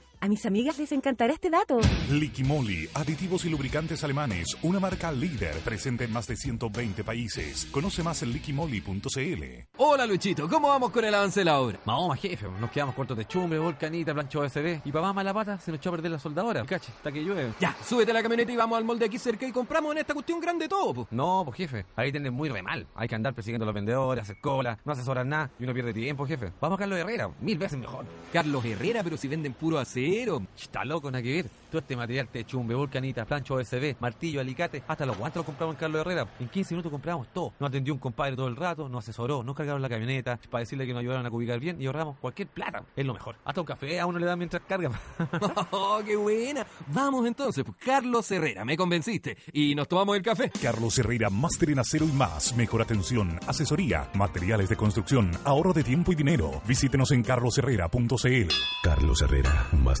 A mis amigas les encantará este dato. Liquimoli, aditivos y lubricantes alemanes, una marca líder presente en más de 120 países. Conoce más en liquimoli.cl. Hola Luchito, ¿cómo vamos con el avance de la obra? Vamos, jefe, nos quedamos cortos de chumbre, volcanita, plancho OSB. Y para más mala pata se nos echó a perder la soldadora. Cache, hasta que llueve. Ya, súbete a la camioneta y vamos al molde aquí cerca y compramos en esta cuestión grande todo, po. No, pues jefe, ahí tenés muy re mal. Hay que andar persiguiendo a los vendedores, hacer cola, no asesorar nada y uno pierde tiempo, jefe. Vamos a Carlos Herrera, mil veces mejor. Carlos Herrera, pero si venden puro Está loco, nada que ver. Todo este material te chumbe, volcanita, plancho OSB, martillo, alicate, hasta los guantes los compramos en Carlos Herrera. En 15 minutos compramos todo. No atendió un compadre todo el rato, no asesoró, no cargaron la camioneta para decirle que nos ayudaron a ubicar bien y ahorramos cualquier plata. Es lo mejor. Hasta un café a uno le dan mientras carga. ¡Oh, qué buena! Vamos entonces, pues Carlos Herrera, me convenciste. Y nos tomamos el café. Carlos Herrera, máster en acero y más. Mejor atención, asesoría, materiales de construcción, ahorro de tiempo y dinero. Visítenos en carlosherrera.cl. Carlos Herrera, máster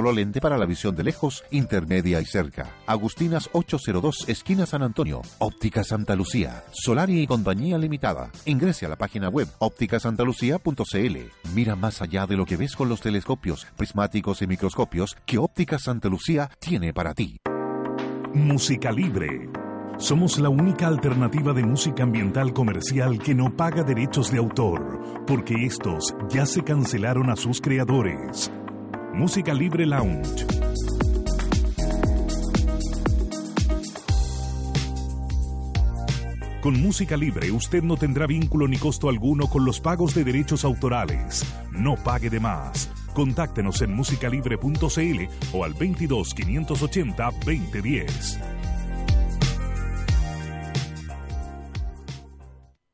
lente para la visión de lejos, intermedia y cerca. Agustinas 802, esquina San Antonio. Óptica Santa Lucía. Solari y Compañía Limitada. Ingrese a la página web ópticasantalucía.cl. Mira más allá de lo que ves con los telescopios, prismáticos y microscopios que Óptica Santa Lucía tiene para ti. Música Libre. Somos la única alternativa de música ambiental comercial que no paga derechos de autor, porque estos ya se cancelaron a sus creadores. Música Libre Lounge. Con música libre usted no tendrá vínculo ni costo alguno con los pagos de derechos autorales. No pague de más. Contáctenos en musicalibre.cl o al 22 580 2010.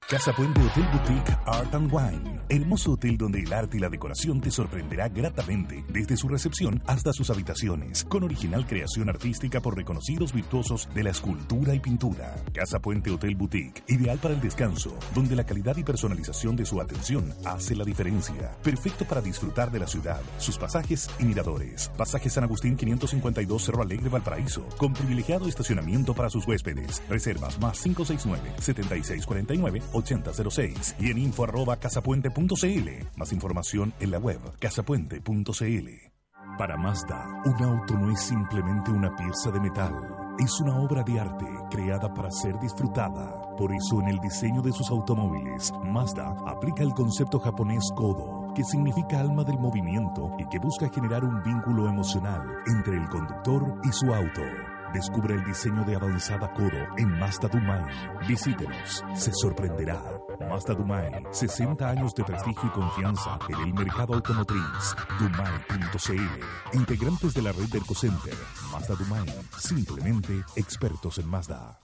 Casa Puente Hotel Boutique Art and Wine. Hermoso hotel donde el arte y la decoración te sorprenderá gratamente desde su recepción hasta sus habitaciones, con original creación artística por reconocidos virtuosos de la escultura y pintura. Casa Puente Hotel Boutique, ideal para el descanso, donde la calidad y personalización de su atención hace la diferencia. Perfecto para disfrutar de la ciudad, sus pasajes y miradores. Pasaje San Agustín 552 Cerro Alegre Valparaíso, con privilegiado estacionamiento para sus huéspedes. Reservas más 569 7649 8006 y en info arroba casapuente.cl. Más información en la web casapuente.cl. Para Mazda, un auto no es simplemente una pieza de metal. Es una obra de arte creada para ser disfrutada. Por eso en el diseño de sus automóviles, Mazda aplica el concepto japonés Kodo, que significa alma del movimiento y que busca generar un vínculo emocional entre el conductor y su auto. Descubre el diseño de avanzada Kodo en Mazda Dumai. Visítenos, se sorprenderá. Mazda Dumai, 60 años de prestigio y confianza en el mercado automotriz. Dumai.cl, integrantes de la red del Center. Mazda Dumai, simplemente expertos en Mazda.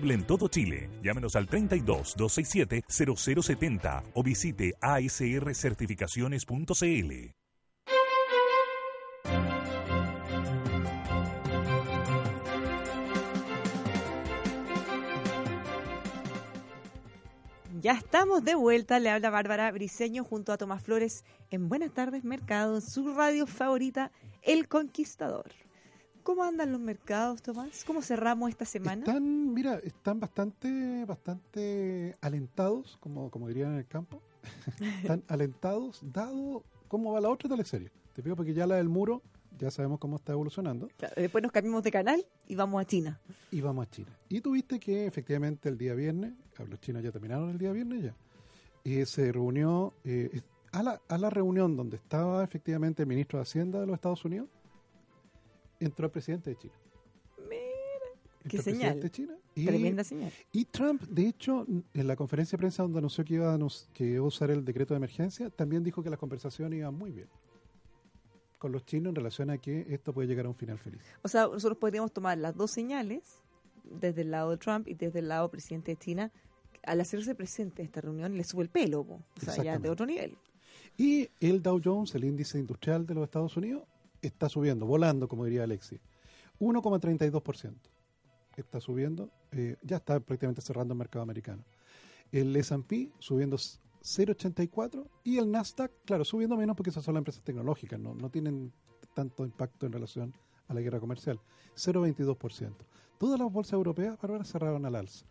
en todo Chile. Llámenos al 32 267 0070 o visite asrcertificaciones.cl. Ya estamos de vuelta, le habla Bárbara Briseño junto a Tomás Flores en Buenas tardes Mercado, su radio favorita, El Conquistador. ¿Cómo andan los mercados, Tomás? ¿Cómo cerramos esta semana? Están, mira, están bastante, bastante alentados, como, como dirían en el campo. están alentados, dado cómo va la otra teleserie. Te pido porque ya la del muro, ya sabemos cómo está evolucionando. Claro, después nos cambiamos de canal y vamos a China. Y vamos a China. Y tuviste que efectivamente el día viernes, los chinos ya terminaron el día viernes ya, y se reunió, eh, a, la, a la reunión donde estaba efectivamente el ministro de Hacienda de los Estados Unidos, entró el presidente de China. Mira, qué señal. De China y, Tremenda señal. Y Trump, de hecho, en la conferencia de prensa donde anunció que iba, a, que iba a usar el decreto de emergencia, también dijo que las conversaciones iban muy bien con los chinos en relación a que esto puede llegar a un final feliz. O sea, nosotros podríamos tomar las dos señales, desde el lado de Trump y desde el lado presidente de China, al hacerse presente en esta reunión le sube el pelo, o sea, ya de otro nivel. Y el Dow Jones, el índice industrial de los Estados Unidos, está subiendo, volando, como diría Alexis. 1,32%. Está subiendo, eh, ya está prácticamente cerrando el mercado americano. El S&P subiendo 0,84 y el Nasdaq, claro, subiendo menos porque esas son las empresas tecnológicas, no, no tienen tanto impacto en relación a la guerra comercial. 0,22%. Todas las bolsas europeas ahora cerraron al alza.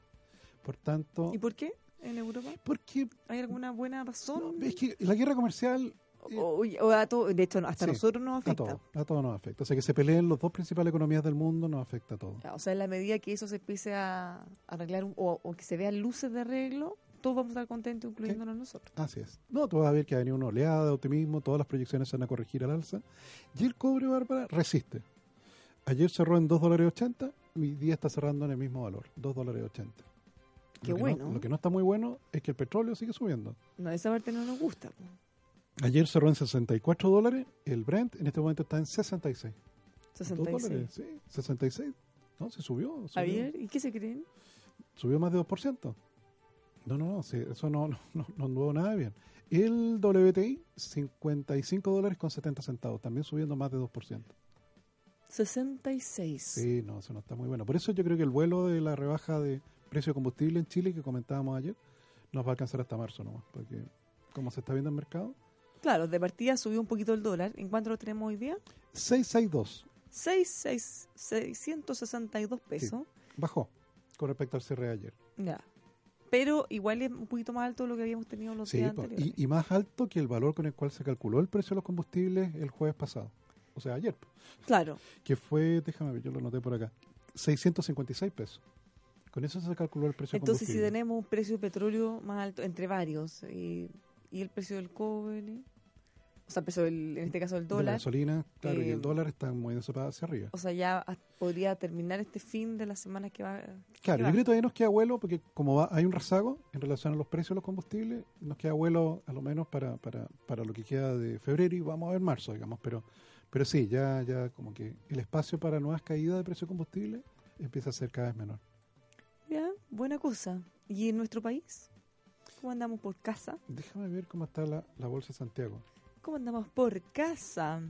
Por tanto... ¿Y por qué en Europa? Porque... ¿Hay alguna buena razón? es que la guerra comercial o, o a todo, de hecho, hasta Sí, nosotros nos afecta. A todo, a todo nos afecta. O sea, que se peleen los dos principales economías del mundo nos afecta a todo. O sea, en la medida que eso se empiece a arreglar un- o, o que se vean luces de arreglo, todos vamos a estar contentos, incluyéndonos nosotros. Así es. No, tú vas a ver que ha venido una oleada de optimismo, todas las proyecciones se van a corregir al alza. Y el cobre, Bárbara, resiste. Ayer cerró en 2 dólares 80 y día está cerrando en el mismo valor, 2 dólares 80. Qué Lo bueno. No, lo que no está muy bueno es que el petróleo sigue subiendo. No, esa parte no nos gusta. Ayer cerró en 64 dólares, el Brent en este momento está en 66. Dos 66. dólares, sí, 66. No, se subió. subió. Javier, ¿y qué se creen? subió más de 2%. No, no, no, sí, eso no, no, no, no anduvo nada bien. El WTI, 55 dólares con 70 centavos, también subiendo más de 2%. 66. Sí, no, eso no está muy bueno. Por eso yo creo que el vuelo de la rebaja de precio de combustible en Chile que comentábamos ayer nos va a alcanzar hasta marzo nomás, porque como se está viendo el mercado, Claro, de partida subió un poquito el dólar. ¿En cuánto lo tenemos hoy día? 662 6, 6, 662 pesos. bajó con respecto al cierre de ayer. Ya. Pero igual es un poquito más alto de lo que habíamos tenido los Sí, días anteriores. y, y más alto que el valor con el cual se calculó el precio de los combustibles el jueves pasado. O sea, ayer. Claro. Que fue, déjame ver, yo lo noté por acá, 656 pesos. Con eso se calculó el precio Entonces, si combustible. tenemos un precio de petróleo más alto, entre varios, y, y el precio del cobre, o sea, el precio del- en este caso del De la dólar, gasolina, claro, y eh, el dólar está moviéndose para hacia arriba. o sea, ya podría terminar este fin de la semana que va. que Claro, va. yo creo que todavía nos queda vuelo porque como va, hay un rezago en relación a los precios de los combustibles, nos queda vuelo a lo menos para, para, para lo que queda de febrero y vamos a ver marzo, digamos, pero pero sí, ya ya como que el espacio para nuevas caídas de precio de combustible empieza a ser cada vez menor. Ya, buena cosa. ¿Y en nuestro país? ¿Cómo andamos por casa? Déjame ver cómo está la, la bolsa de Santiago. ¿Cómo andamos por casa?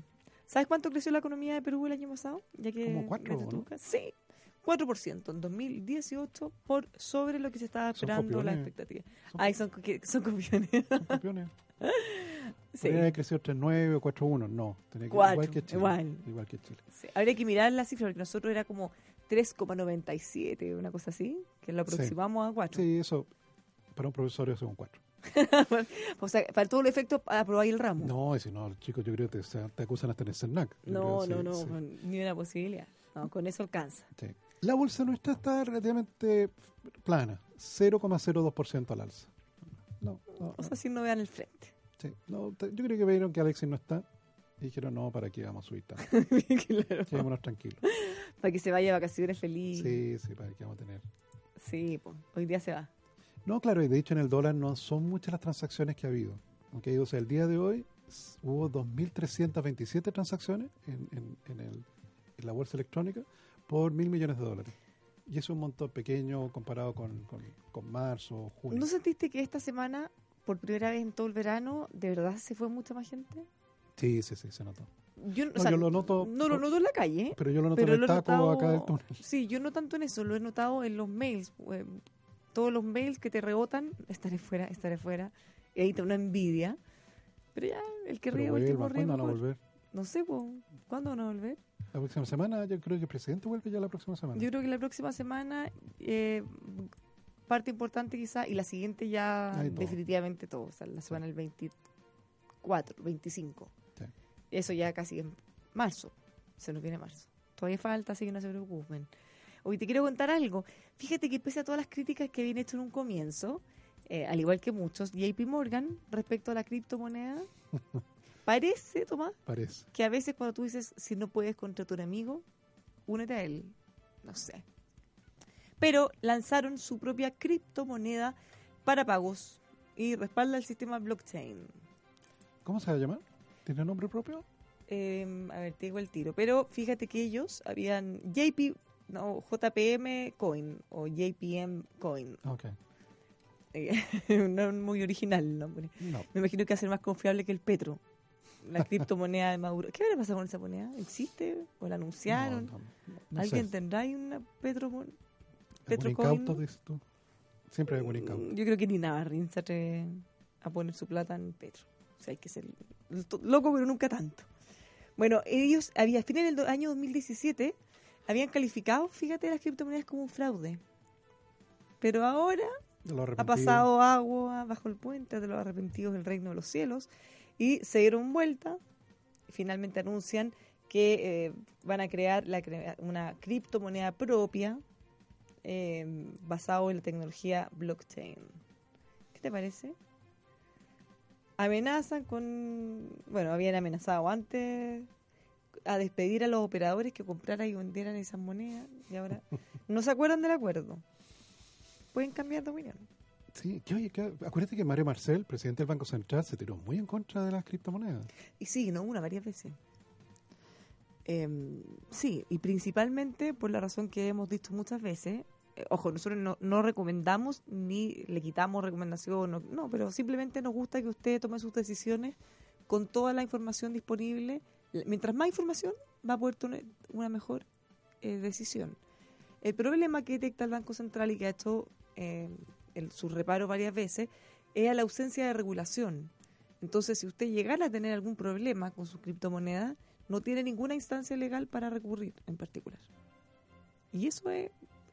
¿Sabes cuánto creció la economía de Perú el año pasado? Ya que Como cuatro, ¿no? Sí, 4% en 2018 por sobre lo que se estaba esperando la copiones. expectativa. Ay, son, son copiones. Son campeones. Sí. Podría haber crecido 3.9 o 4.1, no. Tenía que, igual que Chile. igual. igual que Chile. Sí, Habría que mirar la cifra, porque nosotros era como 3,97, una cosa así, que lo Sí. aproximamos a 4. Sí, eso para un profesor es un 4. o sea, para todo el efecto, aprobáis el ramo. No, y si no, chicos yo creo que te, te acusan hasta en el CERNAC. No, no, sí, no, sí. ni una posibilidad. No, con eso alcanza. Sí. La bolsa nuestra está relativamente plana, 0,02% al alza. No, no, O sea, si no vean el frente. sí, no, yo creo que vieron que Alexis no está y dijeron, no, ¿para qué vamos a subir tanto? claro. Quedémonos tranquilos. Para que se vaya de vacaciones feliz. Sí, sí, ¿para qué vamos a tener? Sí, po, hoy día se va. No, claro, y de hecho en el dólar no son muchas las transacciones que ha habido. Okay, o sea, el día de hoy hubo 2.327 transacciones en, en- en el- en la bolsa electrónica por mil millones de dólares. Y es un montón pequeño comparado con, con, con marzo, junio. ¿No sentiste que esta semana, por primera vez en todo el verano, de verdad se fue mucha más gente? Sí, sí, sí, se notó. Yo, o No, sea, yo lo noto- No lo noto en la calle. ¿eh? Pero yo lo noto en el taco notado- acá del túnel. Sí, yo no tanto en eso, lo he notado en los mails. Todos los mails que te rebotan, estaré fuera, estaré fuera. Y ahí te una envidia. Pero ya, el que ríe último vuelvan, ríe ¿cuándo van a volver? No sé, po, ¿cuándo van a volver? La próxima semana, yo creo que el presidente vuelve ya la próxima semana. Yo creo que la próxima semana, eh, parte importante quizá, y la siguiente ya Ahí todo. definitivamente todo, o sea, la semana del 24, 25. Sí. Eso ya casi en marzo, se nos viene marzo. Todavía falta, así que no se preocupen. Hoy te quiero contar algo. Fíjate que pese a todas las críticas que habían hecho en un comienzo, eh, al igual que muchos, JP Morgan, respecto a la criptomoneda, parece, Tomás, Parece. que a veces cuando tú dices, si no puedes contra tu enemigo, únete a él. No sé. Pero lanzaron su propia criptomoneda para pagos y respalda el sistema blockchain. ¿Cómo se va a llamar? ¿Tiene nombre propio? Eh, a ver, te digo el tiro. Pero fíjate que ellos habían JP, no, JPM Coin o JPM Coin. Ok. Eh, no es muy original el nombre. No. Me imagino que va a ser más confiable que el Petro. La criptomoneda de Maduro. ¿Qué habrá pasado con esa moneda? ¿Existe? ¿O la anunciaron? No, no, no ¿Alguien sé. tendrá ahí una Petro, ¿Algún Petrocoin? incauto, tú? Siempre hay algún incauto. Mm, Yo creo que ni Navarrín se atreve a poner su plata en Petro. O sea, hay que ser loco, pero nunca tanto. Bueno, ellos había, a fines del año 2017 habían calificado, fíjate, las criptomonedas como un fraude. Pero ahora ha pasado agua bajo el puente de los arrepentidos del reino de los cielos y se dieron vuelta. Finalmente anuncian que eh, van a crear la una criptomoneda propia eh, basado en la tecnología blockchain. ¿Qué te parece? Amenazan con, bueno, habían amenazado antes a despedir a los operadores que compraran y vendieran esas monedas y ahora no se acuerdan del acuerdo. Pueden cambiar de opinión. Sí, que, oye, que- acuérdate que Mario Marcel, presidente del Banco Central, se tiró muy en contra de las criptomonedas. Y sí, no una, varias veces. Em, sí, y principalmente por la razón que hemos dicho muchas veces. eh, ojo, nosotros no, no recomendamos ni le quitamos recomendación, no, no, pero simplemente nos gusta que usted tome sus decisiones con toda la información disponible. Mientras más información, va a poder tener una mejor eh, decisión. El problema que detecta el Banco Central y que ha hecho eh, el, su reparo varias veces es a la ausencia de regulación. Entonces, si usted llegara a tener algún problema con su criptomoneda, no tiene ninguna instancia legal para recurrir en particular. Y eso es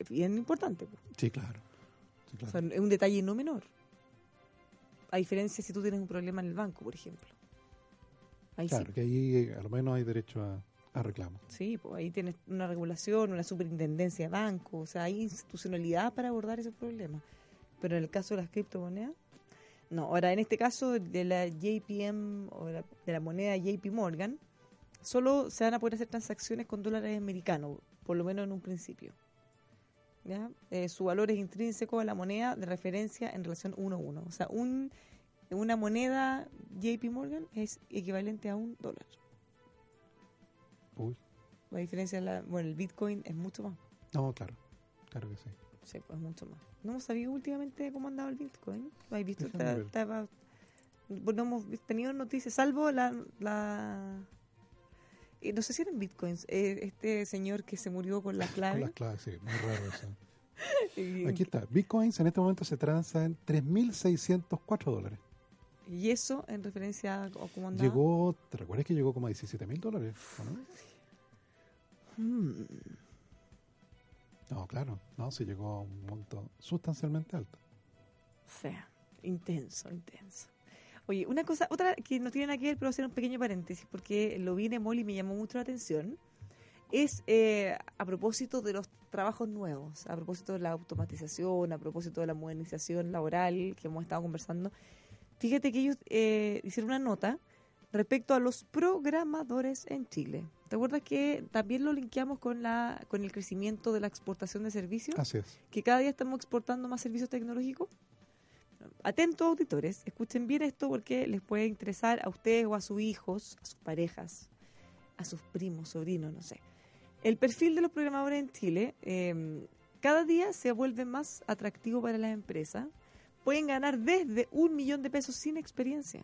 bien importante. Sí, claro. Sí, O claro. sea, es un detalle no menor. A diferencia si tú tienes un problema en el banco, por ejemplo. Ahí Claro, sí. que ahí eh, a lo menos hay derecho a, a reclamo. Sí, pues ahí tienes una regulación, una superintendencia de banco, o sea, hay institucionalidad para abordar esos problemas. Pero en el caso de las criptomonedas, no. Ahora, en este caso de la JPM o de la, de la moneda JP Morgan, solo se van a poder hacer transacciones con dólares americanos, por lo menos en un principio. ¿Ya? Eh, su valor es intrínseco a la moneda de referencia en relación 1 a 1. O sea, un, una moneda JP Morgan es equivalente a un dólar. Uy. La diferencia, la, bueno, el Bitcoin es mucho más. No, claro, claro que sí. Sí, pues mucho más. No hemos sabido últimamente cómo andaba el Bitcoin. ¿Lo visto? Está- pues no hemos tenido noticias, salvo la... la eh, no sé si eran Bitcoins. eh, este señor que se murió con la Con clave. las claves, sí, muy raro eso. Aquí está. Bitcoins en este momento se transa en 3.604 dólares. Y eso en referencia a cómo andaba. Llegó, ¿te recuerdas que llegó como a 17.000 dólares? ¿o no? Hmm. No, claro, no, se llegó a un monto sustancialmente alto. O sea, intenso, intenso. Oye, una cosa, otra que no tiene nada que ver, pero hacer un pequeño paréntesis, porque lo vi en Emol y me llamó mucho la atención, es eh, a propósito de los trabajos nuevos, a propósito de la automatización, a propósito de la modernización laboral que hemos estado conversando. Fíjate que ellos eh, hicieron una nota respecto a los programadores en Chile. ¿Te acuerdas que también lo linkeamos con, la, con el crecimiento de la exportación de servicios? Así es. que cada día estamos exportando más servicios tecnológicos. Atentos auditores, escuchen bien esto porque les puede interesar a ustedes o a sus hijos, a sus parejas, a sus primos, sobrinos, no sé. El perfil de los programadores en Chile eh, cada día se vuelve más atractivo para las empresas. Pueden ganar desde un millón de pesos sin experiencia.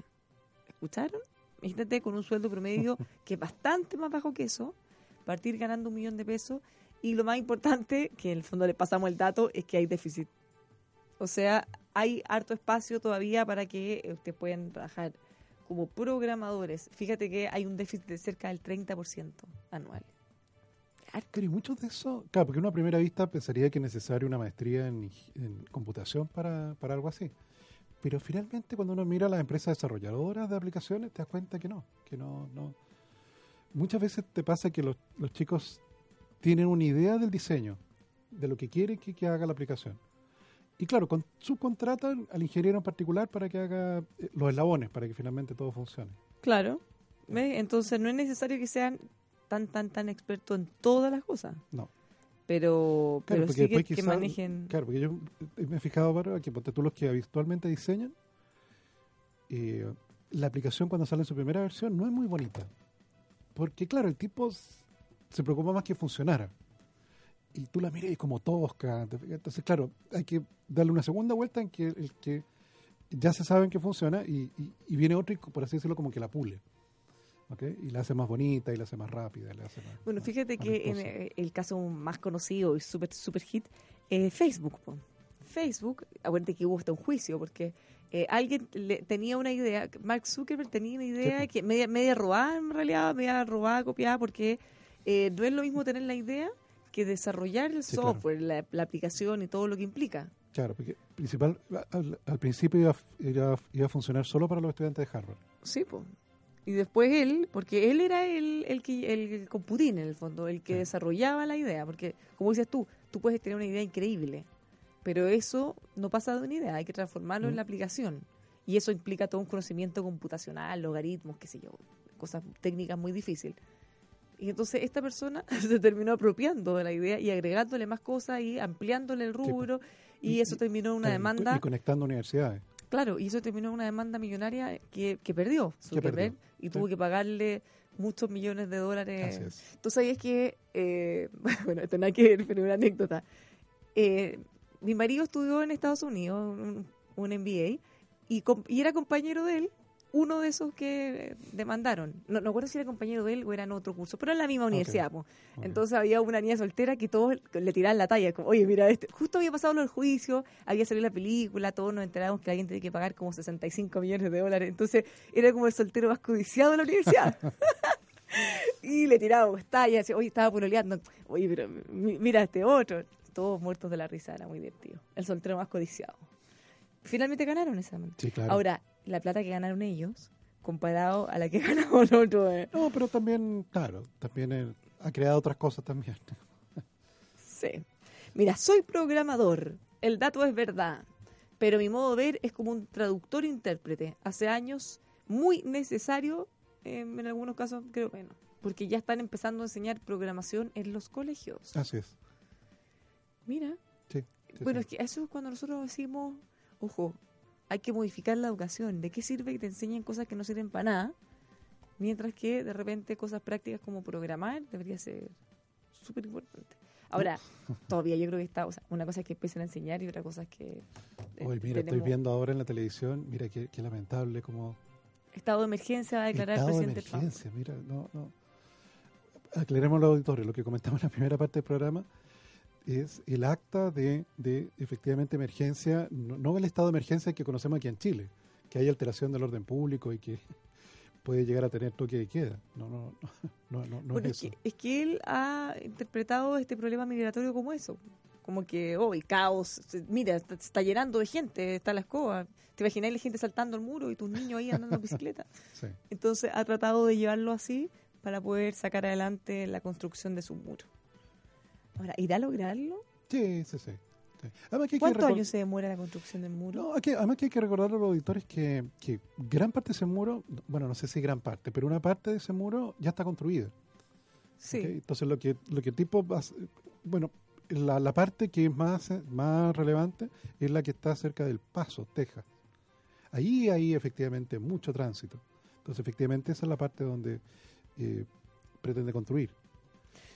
¿Escucharon? Imagínate con un sueldo promedio que es bastante más bajo que eso, partir ganando un millón de pesos. Y lo más importante, que en el fondo le pasamos el dato, es que hay déficit. O sea, hay harto espacio todavía para que eh, ustedes puedan trabajar como programadores. Fíjate que hay un déficit de cerca del 30% anual. Pero y muchos de eso, claro, porque uno a primera vista pensaría que es necesario una maestría en, computación para, para algo así. Pero finalmente cuando uno mira a las empresas desarrolladoras de aplicaciones, te das cuenta que no, que no, no. Muchas veces te pasa que los, los chicos tienen una idea del diseño, de lo que quieren que, que haga la aplicación. Y claro, con, subcontratan al ingeniero en particular para que haga eh, los eslabones, para que finalmente todo funcione. Claro. Entonces no es necesario que sean tan, tan, tan expertos en todas las cosas. No. Pero, Claro, pero sí que, manejen... Claro, porque yo eh, me he fijado, Bárbara, que ponte tú los que habitualmente diseñan, eh, la aplicación cuando sale en su primera versión no es muy bonita. Porque, claro, el tipo se preocupa más que funcionara. Y tú la miras y como tosca. Entonces, claro, hay que darle una segunda vuelta en que el que ya se sabe en que funciona y, y- y viene otro y, por así decirlo, como que la pule. Y la hace más bonita y la hace más rápida. Le hace más, Bueno, fíjate más que en eh, el caso más conocido y super, super hit, eh, Facebook. po. Facebook, acuérdate que hubo hasta un juicio porque eh, alguien le, tenía una idea, Mark Zuckerberg tenía una idea Sí, que media, media robada en realidad, media robada, copiada, porque eh, no es lo mismo tener la idea que desarrollar el Sí, claro. software, la, la aplicación y todo lo que implica. Claro, porque principal, al, al principio iba, iba, iba a funcionar solo para los estudiantes de Harvard. Sí, pues. Y después él, porque él era el, el que el computín en el fondo, el que desarrollaba la idea, porque como dices tú, tú puedes tener una idea increíble, pero eso no pasa de una idea, hay que transformarlo en Mm. la aplicación. Y eso implica todo un conocimiento computacional, logaritmos, qué sé yo, cosas técnicas muy difíciles. Y entonces esta persona se terminó apropiando de la idea y agregándole más cosas y ampliándole el rubro y, eso terminó en una y co- demanda Y conectando universidades. Claro, y eso terminó en una demanda millonaria que, que perdió Zuckerberg y tuvo que pagarle muchos millones de dólares. Así es. Tú sabías que, eh, bueno, esto nada que ver, pero una anécdota. Eh, mi marido estudió en Estados Unidos, un, un MBA, y era compañero de él, uno de esos que demandaron. No, no recuerdo si era compañero de él o era en otro curso, pero en la misma universidad. po. Entonces había una niña soltera que todos le tiraban la talla, como, oye, mira, este, justo había pasado del juicio, había salido la película, todos nos enterábamos que alguien tenía que pagar como 65 millones de dólares, entonces era como el soltero más codiciado de la universidad. y le tirábamos tallas, oye, estaba pololeando, oye, pero mi- mira este otro, todos muertos de la risa, era muy divertido. El soltero más codiciado. Finalmente ganaron esa. Sí, claro. Ahora, la plata que ganaron ellos comparado a la que ganamos nosotros. eh. No, pero también, claro, también eh, ha creado otras cosas también. Sí. Mira, soy programador. El dato es verdad. Pero mi modo de ver es como un traductor-intérprete. Hace años, muy necesario, eh, en algunos casos creo que no. Porque ya están empezando a enseñar programación en los colegios. Así es. Mira. Sí, sí, bueno, sí. es que eso es cuando nosotros decimos, ojo, hay que modificar la educación. ¿De qué sirve que te enseñen cosas que no sirven para nada? Mientras que de repente cosas prácticas como programar debería ser súper importante. Ahora, todavía yo creo que está, o sea, una cosa es que empiecen a enseñar y otra cosa es que... eh, Hoy, mira, estoy viendo ahora en la televisión, mira qué, qué lamentable como Estado de emergencia va a declarar estado el de presidente Trump. emergencia, mira, no, no. Aclaremos al auditorio, lo que comentamos en la primera parte del programa es el acta de, de efectivamente emergencia, no, no el estado de emergencia que conocemos aquí en Chile, que hay alteración del orden público y que puede llegar a tener toque de queda. No, no, no, no, no, no Bueno, es es, eso. que, es que él ha interpretado este problema migratorio como eso. Como que, oh, el caos, mira, está, llenando de gente, está la escoba. ¿Te imaginas la gente saltando el muro y tus niños ahí andando en bicicleta? Sí. Entonces ha tratado de llevarlo así para poder sacar adelante la construcción de su muro. Ahora, ¿irá a lograrlo? Sí, sí, sí. sí. Además que hay ¿Cuántos años se demora la construcción del muro? No, hay que- además que hay que recordar a los auditores que, que gran parte de ese muro, bueno, no sé si gran parte, pero una parte de ese muro ya está construida. Sí. Entonces lo que lo que tipo a ser- bueno, la, la parte que es más más relevante es la que está cerca del Paso, Texas. Ahí hay efectivamente mucho tránsito. Entonces efectivamente esa es la parte donde eh, pretende construir.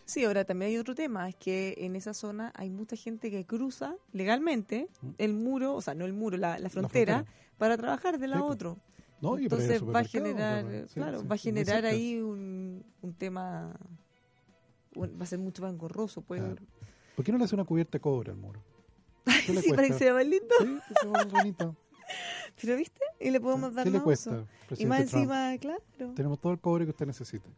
Sí, ahora también hay otro tema, es que en esa zona hay mucha gente que cruza legalmente el muro, o sea, no el muro, la, la frontera, frontera. para trabajar de la Sí, otro. No, Entonces va a generar, para- sí, claro, sí, va a generar ahí un, un tema, un- va a ser mucho más engorroso. Pues. Claro. ¿Por qué no le hace una cubierta de cobre al muro? ¿Qué le sí, para que sea más lindo. Sí, que sea más bonito. Pero viste, y le podemos dar ¿Qué le cuesta, uso. Y más Trump? encima, claro, Tenemos todo el cobre que usted necesite.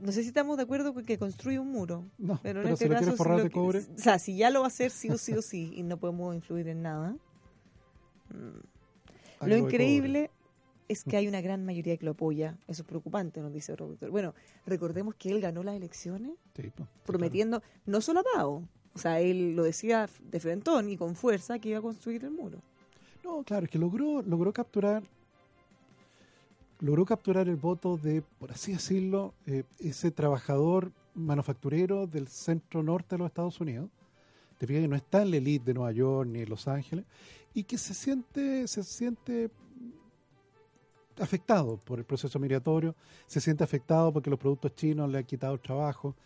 No sé si estamos de acuerdo con que construye un muro. No, pero, en pero este si lo caso, si forrar lo de que- cobre. O sea, si ya lo va a hacer sí o sí o sí, y no podemos influir en nada. mm, Lo increíble es que hay una gran mayoría que lo apoya. Eso es preocupante, nos dice el productor. Bueno, recordemos que él ganó las elecciones Sí, pues, prometiendo, no solo a Pau, o sea, él lo decía de frentón y con fuerza que iba a construir el muro. No, claro, es que logró, logró capturar logró capturar el voto de, por así decirlo, eh, ese trabajador manufacturero del centro norte de los Estados Unidos, te fijas que no está en la elite de Nueva York ni en Los Ángeles, y que se siente, se siente afectado por el proceso migratorio, se siente afectado porque los productos chinos le han quitado el trabajo.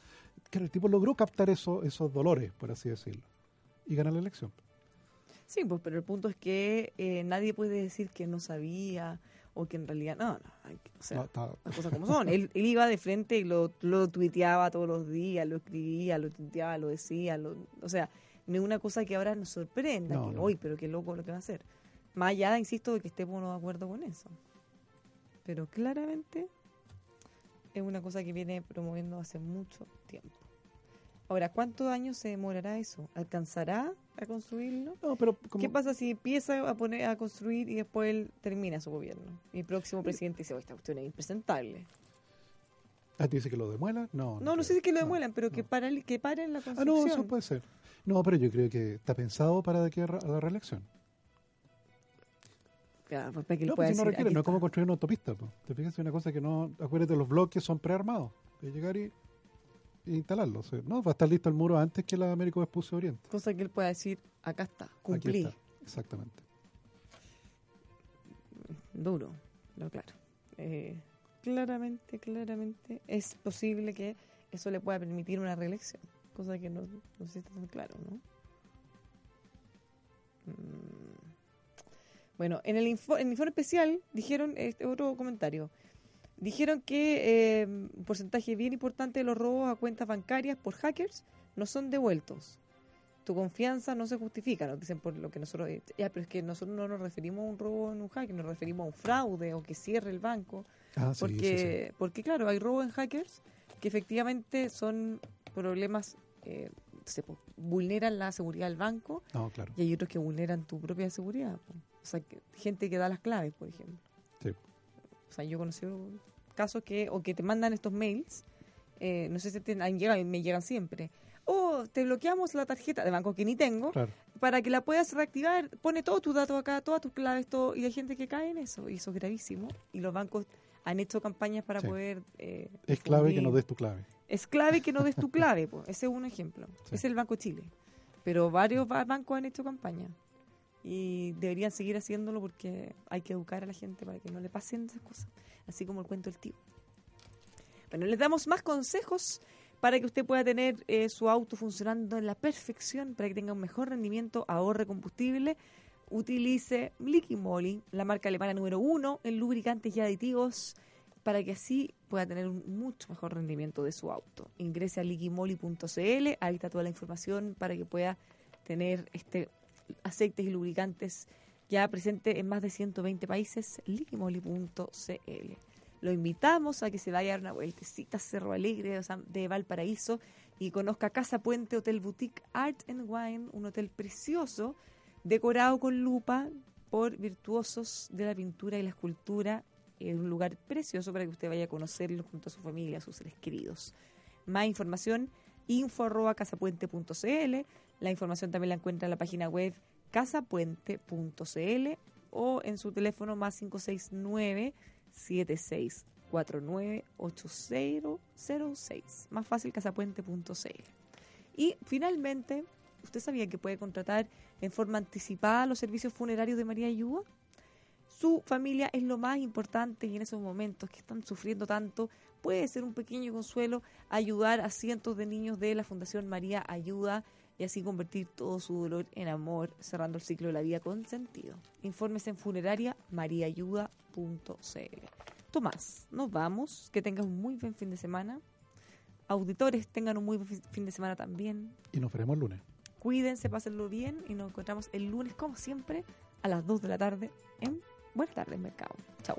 Claro, el tipo logró captar eso, esos dolores, por así decirlo, y ganar la elección. Sí, pues, pero el punto es que eh, nadie puede decir que no sabía o que en realidad, no, no, o sea, No, las cosas como son. él, él iba de frente y lo, lo tuiteaba todos los días, lo escribía, lo tuiteaba, lo decía, lo, o sea, ninguna cosa que ahora nos sorprenda, No, que no. hoy, pero qué loco lo que va a hacer. Más allá, insisto, de que estemos de acuerdo con eso. Pero claramente es una cosa que viene promoviendo hace mucho tiempo. Ahora, ¿cuántos años se demorará eso? ¿Alcanzará a construirlo? No, pero ¿Qué pasa si empieza a poner a construir y después él termina su gobierno? Y el próximo presidente dice, "Oh, esta cuestión es impresentable. Ah, ¿te dice que lo demuela? No, No, no sé si que lo demuelan, pero que, para, que paren la Ah, no, construcción. eso puede ser. No, pero yo creo que está pensado para de aquí a la reelección. Claro, pues, para que No, pues si no decir, requiere, "Aquí no es está". como construir una autopista. po. Te fijas, es una cosa que no. Acuérdate, los bloques son prearmados. De llegar y, y instalarlos. o sea, no, va a estar listo el muro antes que la América Vespucio Oriente. Cosa que él pueda decir, acá está, Aquí cumplí. está, Exactamente. Duro, no, claro. Eh, claramente, claramente es posible que eso le pueda permitir una reelección. Cosa que no, no sé si está tan claro, ¿no? Mm. Bueno, en el, info, en el informe especial dijeron, este otro comentario, dijeron que eh, un porcentaje bien importante de los robos a cuentas bancarias por hackers no son devueltos. Tu confianza no se justifica, nos dicen por lo que nosotros... Ya, pero es que nosotros no nos referimos a un robo en un hacker, nos referimos a un fraude o que cierre el banco. Ah, sí, porque, sí, porque claro, hay robos en hackers que efectivamente son problemas, eh, se vulneran la seguridad del banco No, claro. y hay otros que vulneran tu propia seguridad. po. O sea, que- gente que da las claves, por ejemplo. Sí. O sea, yo he conocido casos que, o que te mandan estos mails, eh, no sé si te han llegado, me llegan siempre. Oh, te bloqueamos la tarjeta de banco que ni tengo, Claro. para que la puedas reactivar. Pone todos tus datos acá, todas tus claves, todo, y hay gente que cae en eso, y eso es gravísimo. Y los bancos han hecho campañas para Sí. poder... eh, Es clave que no des tu clave. es clave que no des tu clave, po. ese es un ejemplo. Ese es el Banco Chile. Pero varios ba- bancos han hecho campaña. Y deberían seguir haciéndolo porque hay que educar a la gente para que no le pasen esas cosas. Así como el cuento del tío. Bueno, les damos más consejos para que usted pueda tener eh, su auto funcionando en la perfección, para que tenga un mejor rendimiento, ahorre combustible. Utilice Liqui Moly, la marca alemana número uno en lubricantes y aditivos para que así pueda tener un mucho mejor rendimiento de su auto. Ingrese a liquimoli.cl, ahí está toda la información para que pueda tener este aceites y lubricantes ya presente en más de 120 países, liquimoli.cl. Lo invitamos a que se vaya a dar una vueltecita a Cerro Alegre de Valparaíso y conozca Casa Puente Hotel Boutique Art and Wine, un hotel precioso decorado con lupa por virtuosos de la pintura y la escultura es un lugar precioso para que usted vaya a conocerlo junto a su familia, a sus seres queridos. Más información, info arroba casapuente.cl. La información también la encuentra en la página web casapuente.cl o en su teléfono más 569 7649 8006. Más fácil casapuente.cl. Y finalmente, ¿usted sabía que puede contratar en forma anticipada los servicios funerarios de María Ayuda? Su familia es lo más importante y en esos momentos que están sufriendo tanto puede ser un pequeño consuelo ayudar a cientos de niños de la Fundación María Ayuda y así convertir todo su dolor en amor, cerrando el ciclo de la vida con sentido. Infórmese en funeraria mariaayuda.cl. Tomás, nos vamos. Que tengas un muy buen fin de semana. Auditores tengan un muy buen fin de semana también. Y nos veremos el lunes. Cuídense, pásenlo bien y nos encontramos el lunes, como siempre, a las 2 de la tarde en Buenas tardes, Mercado. Chao.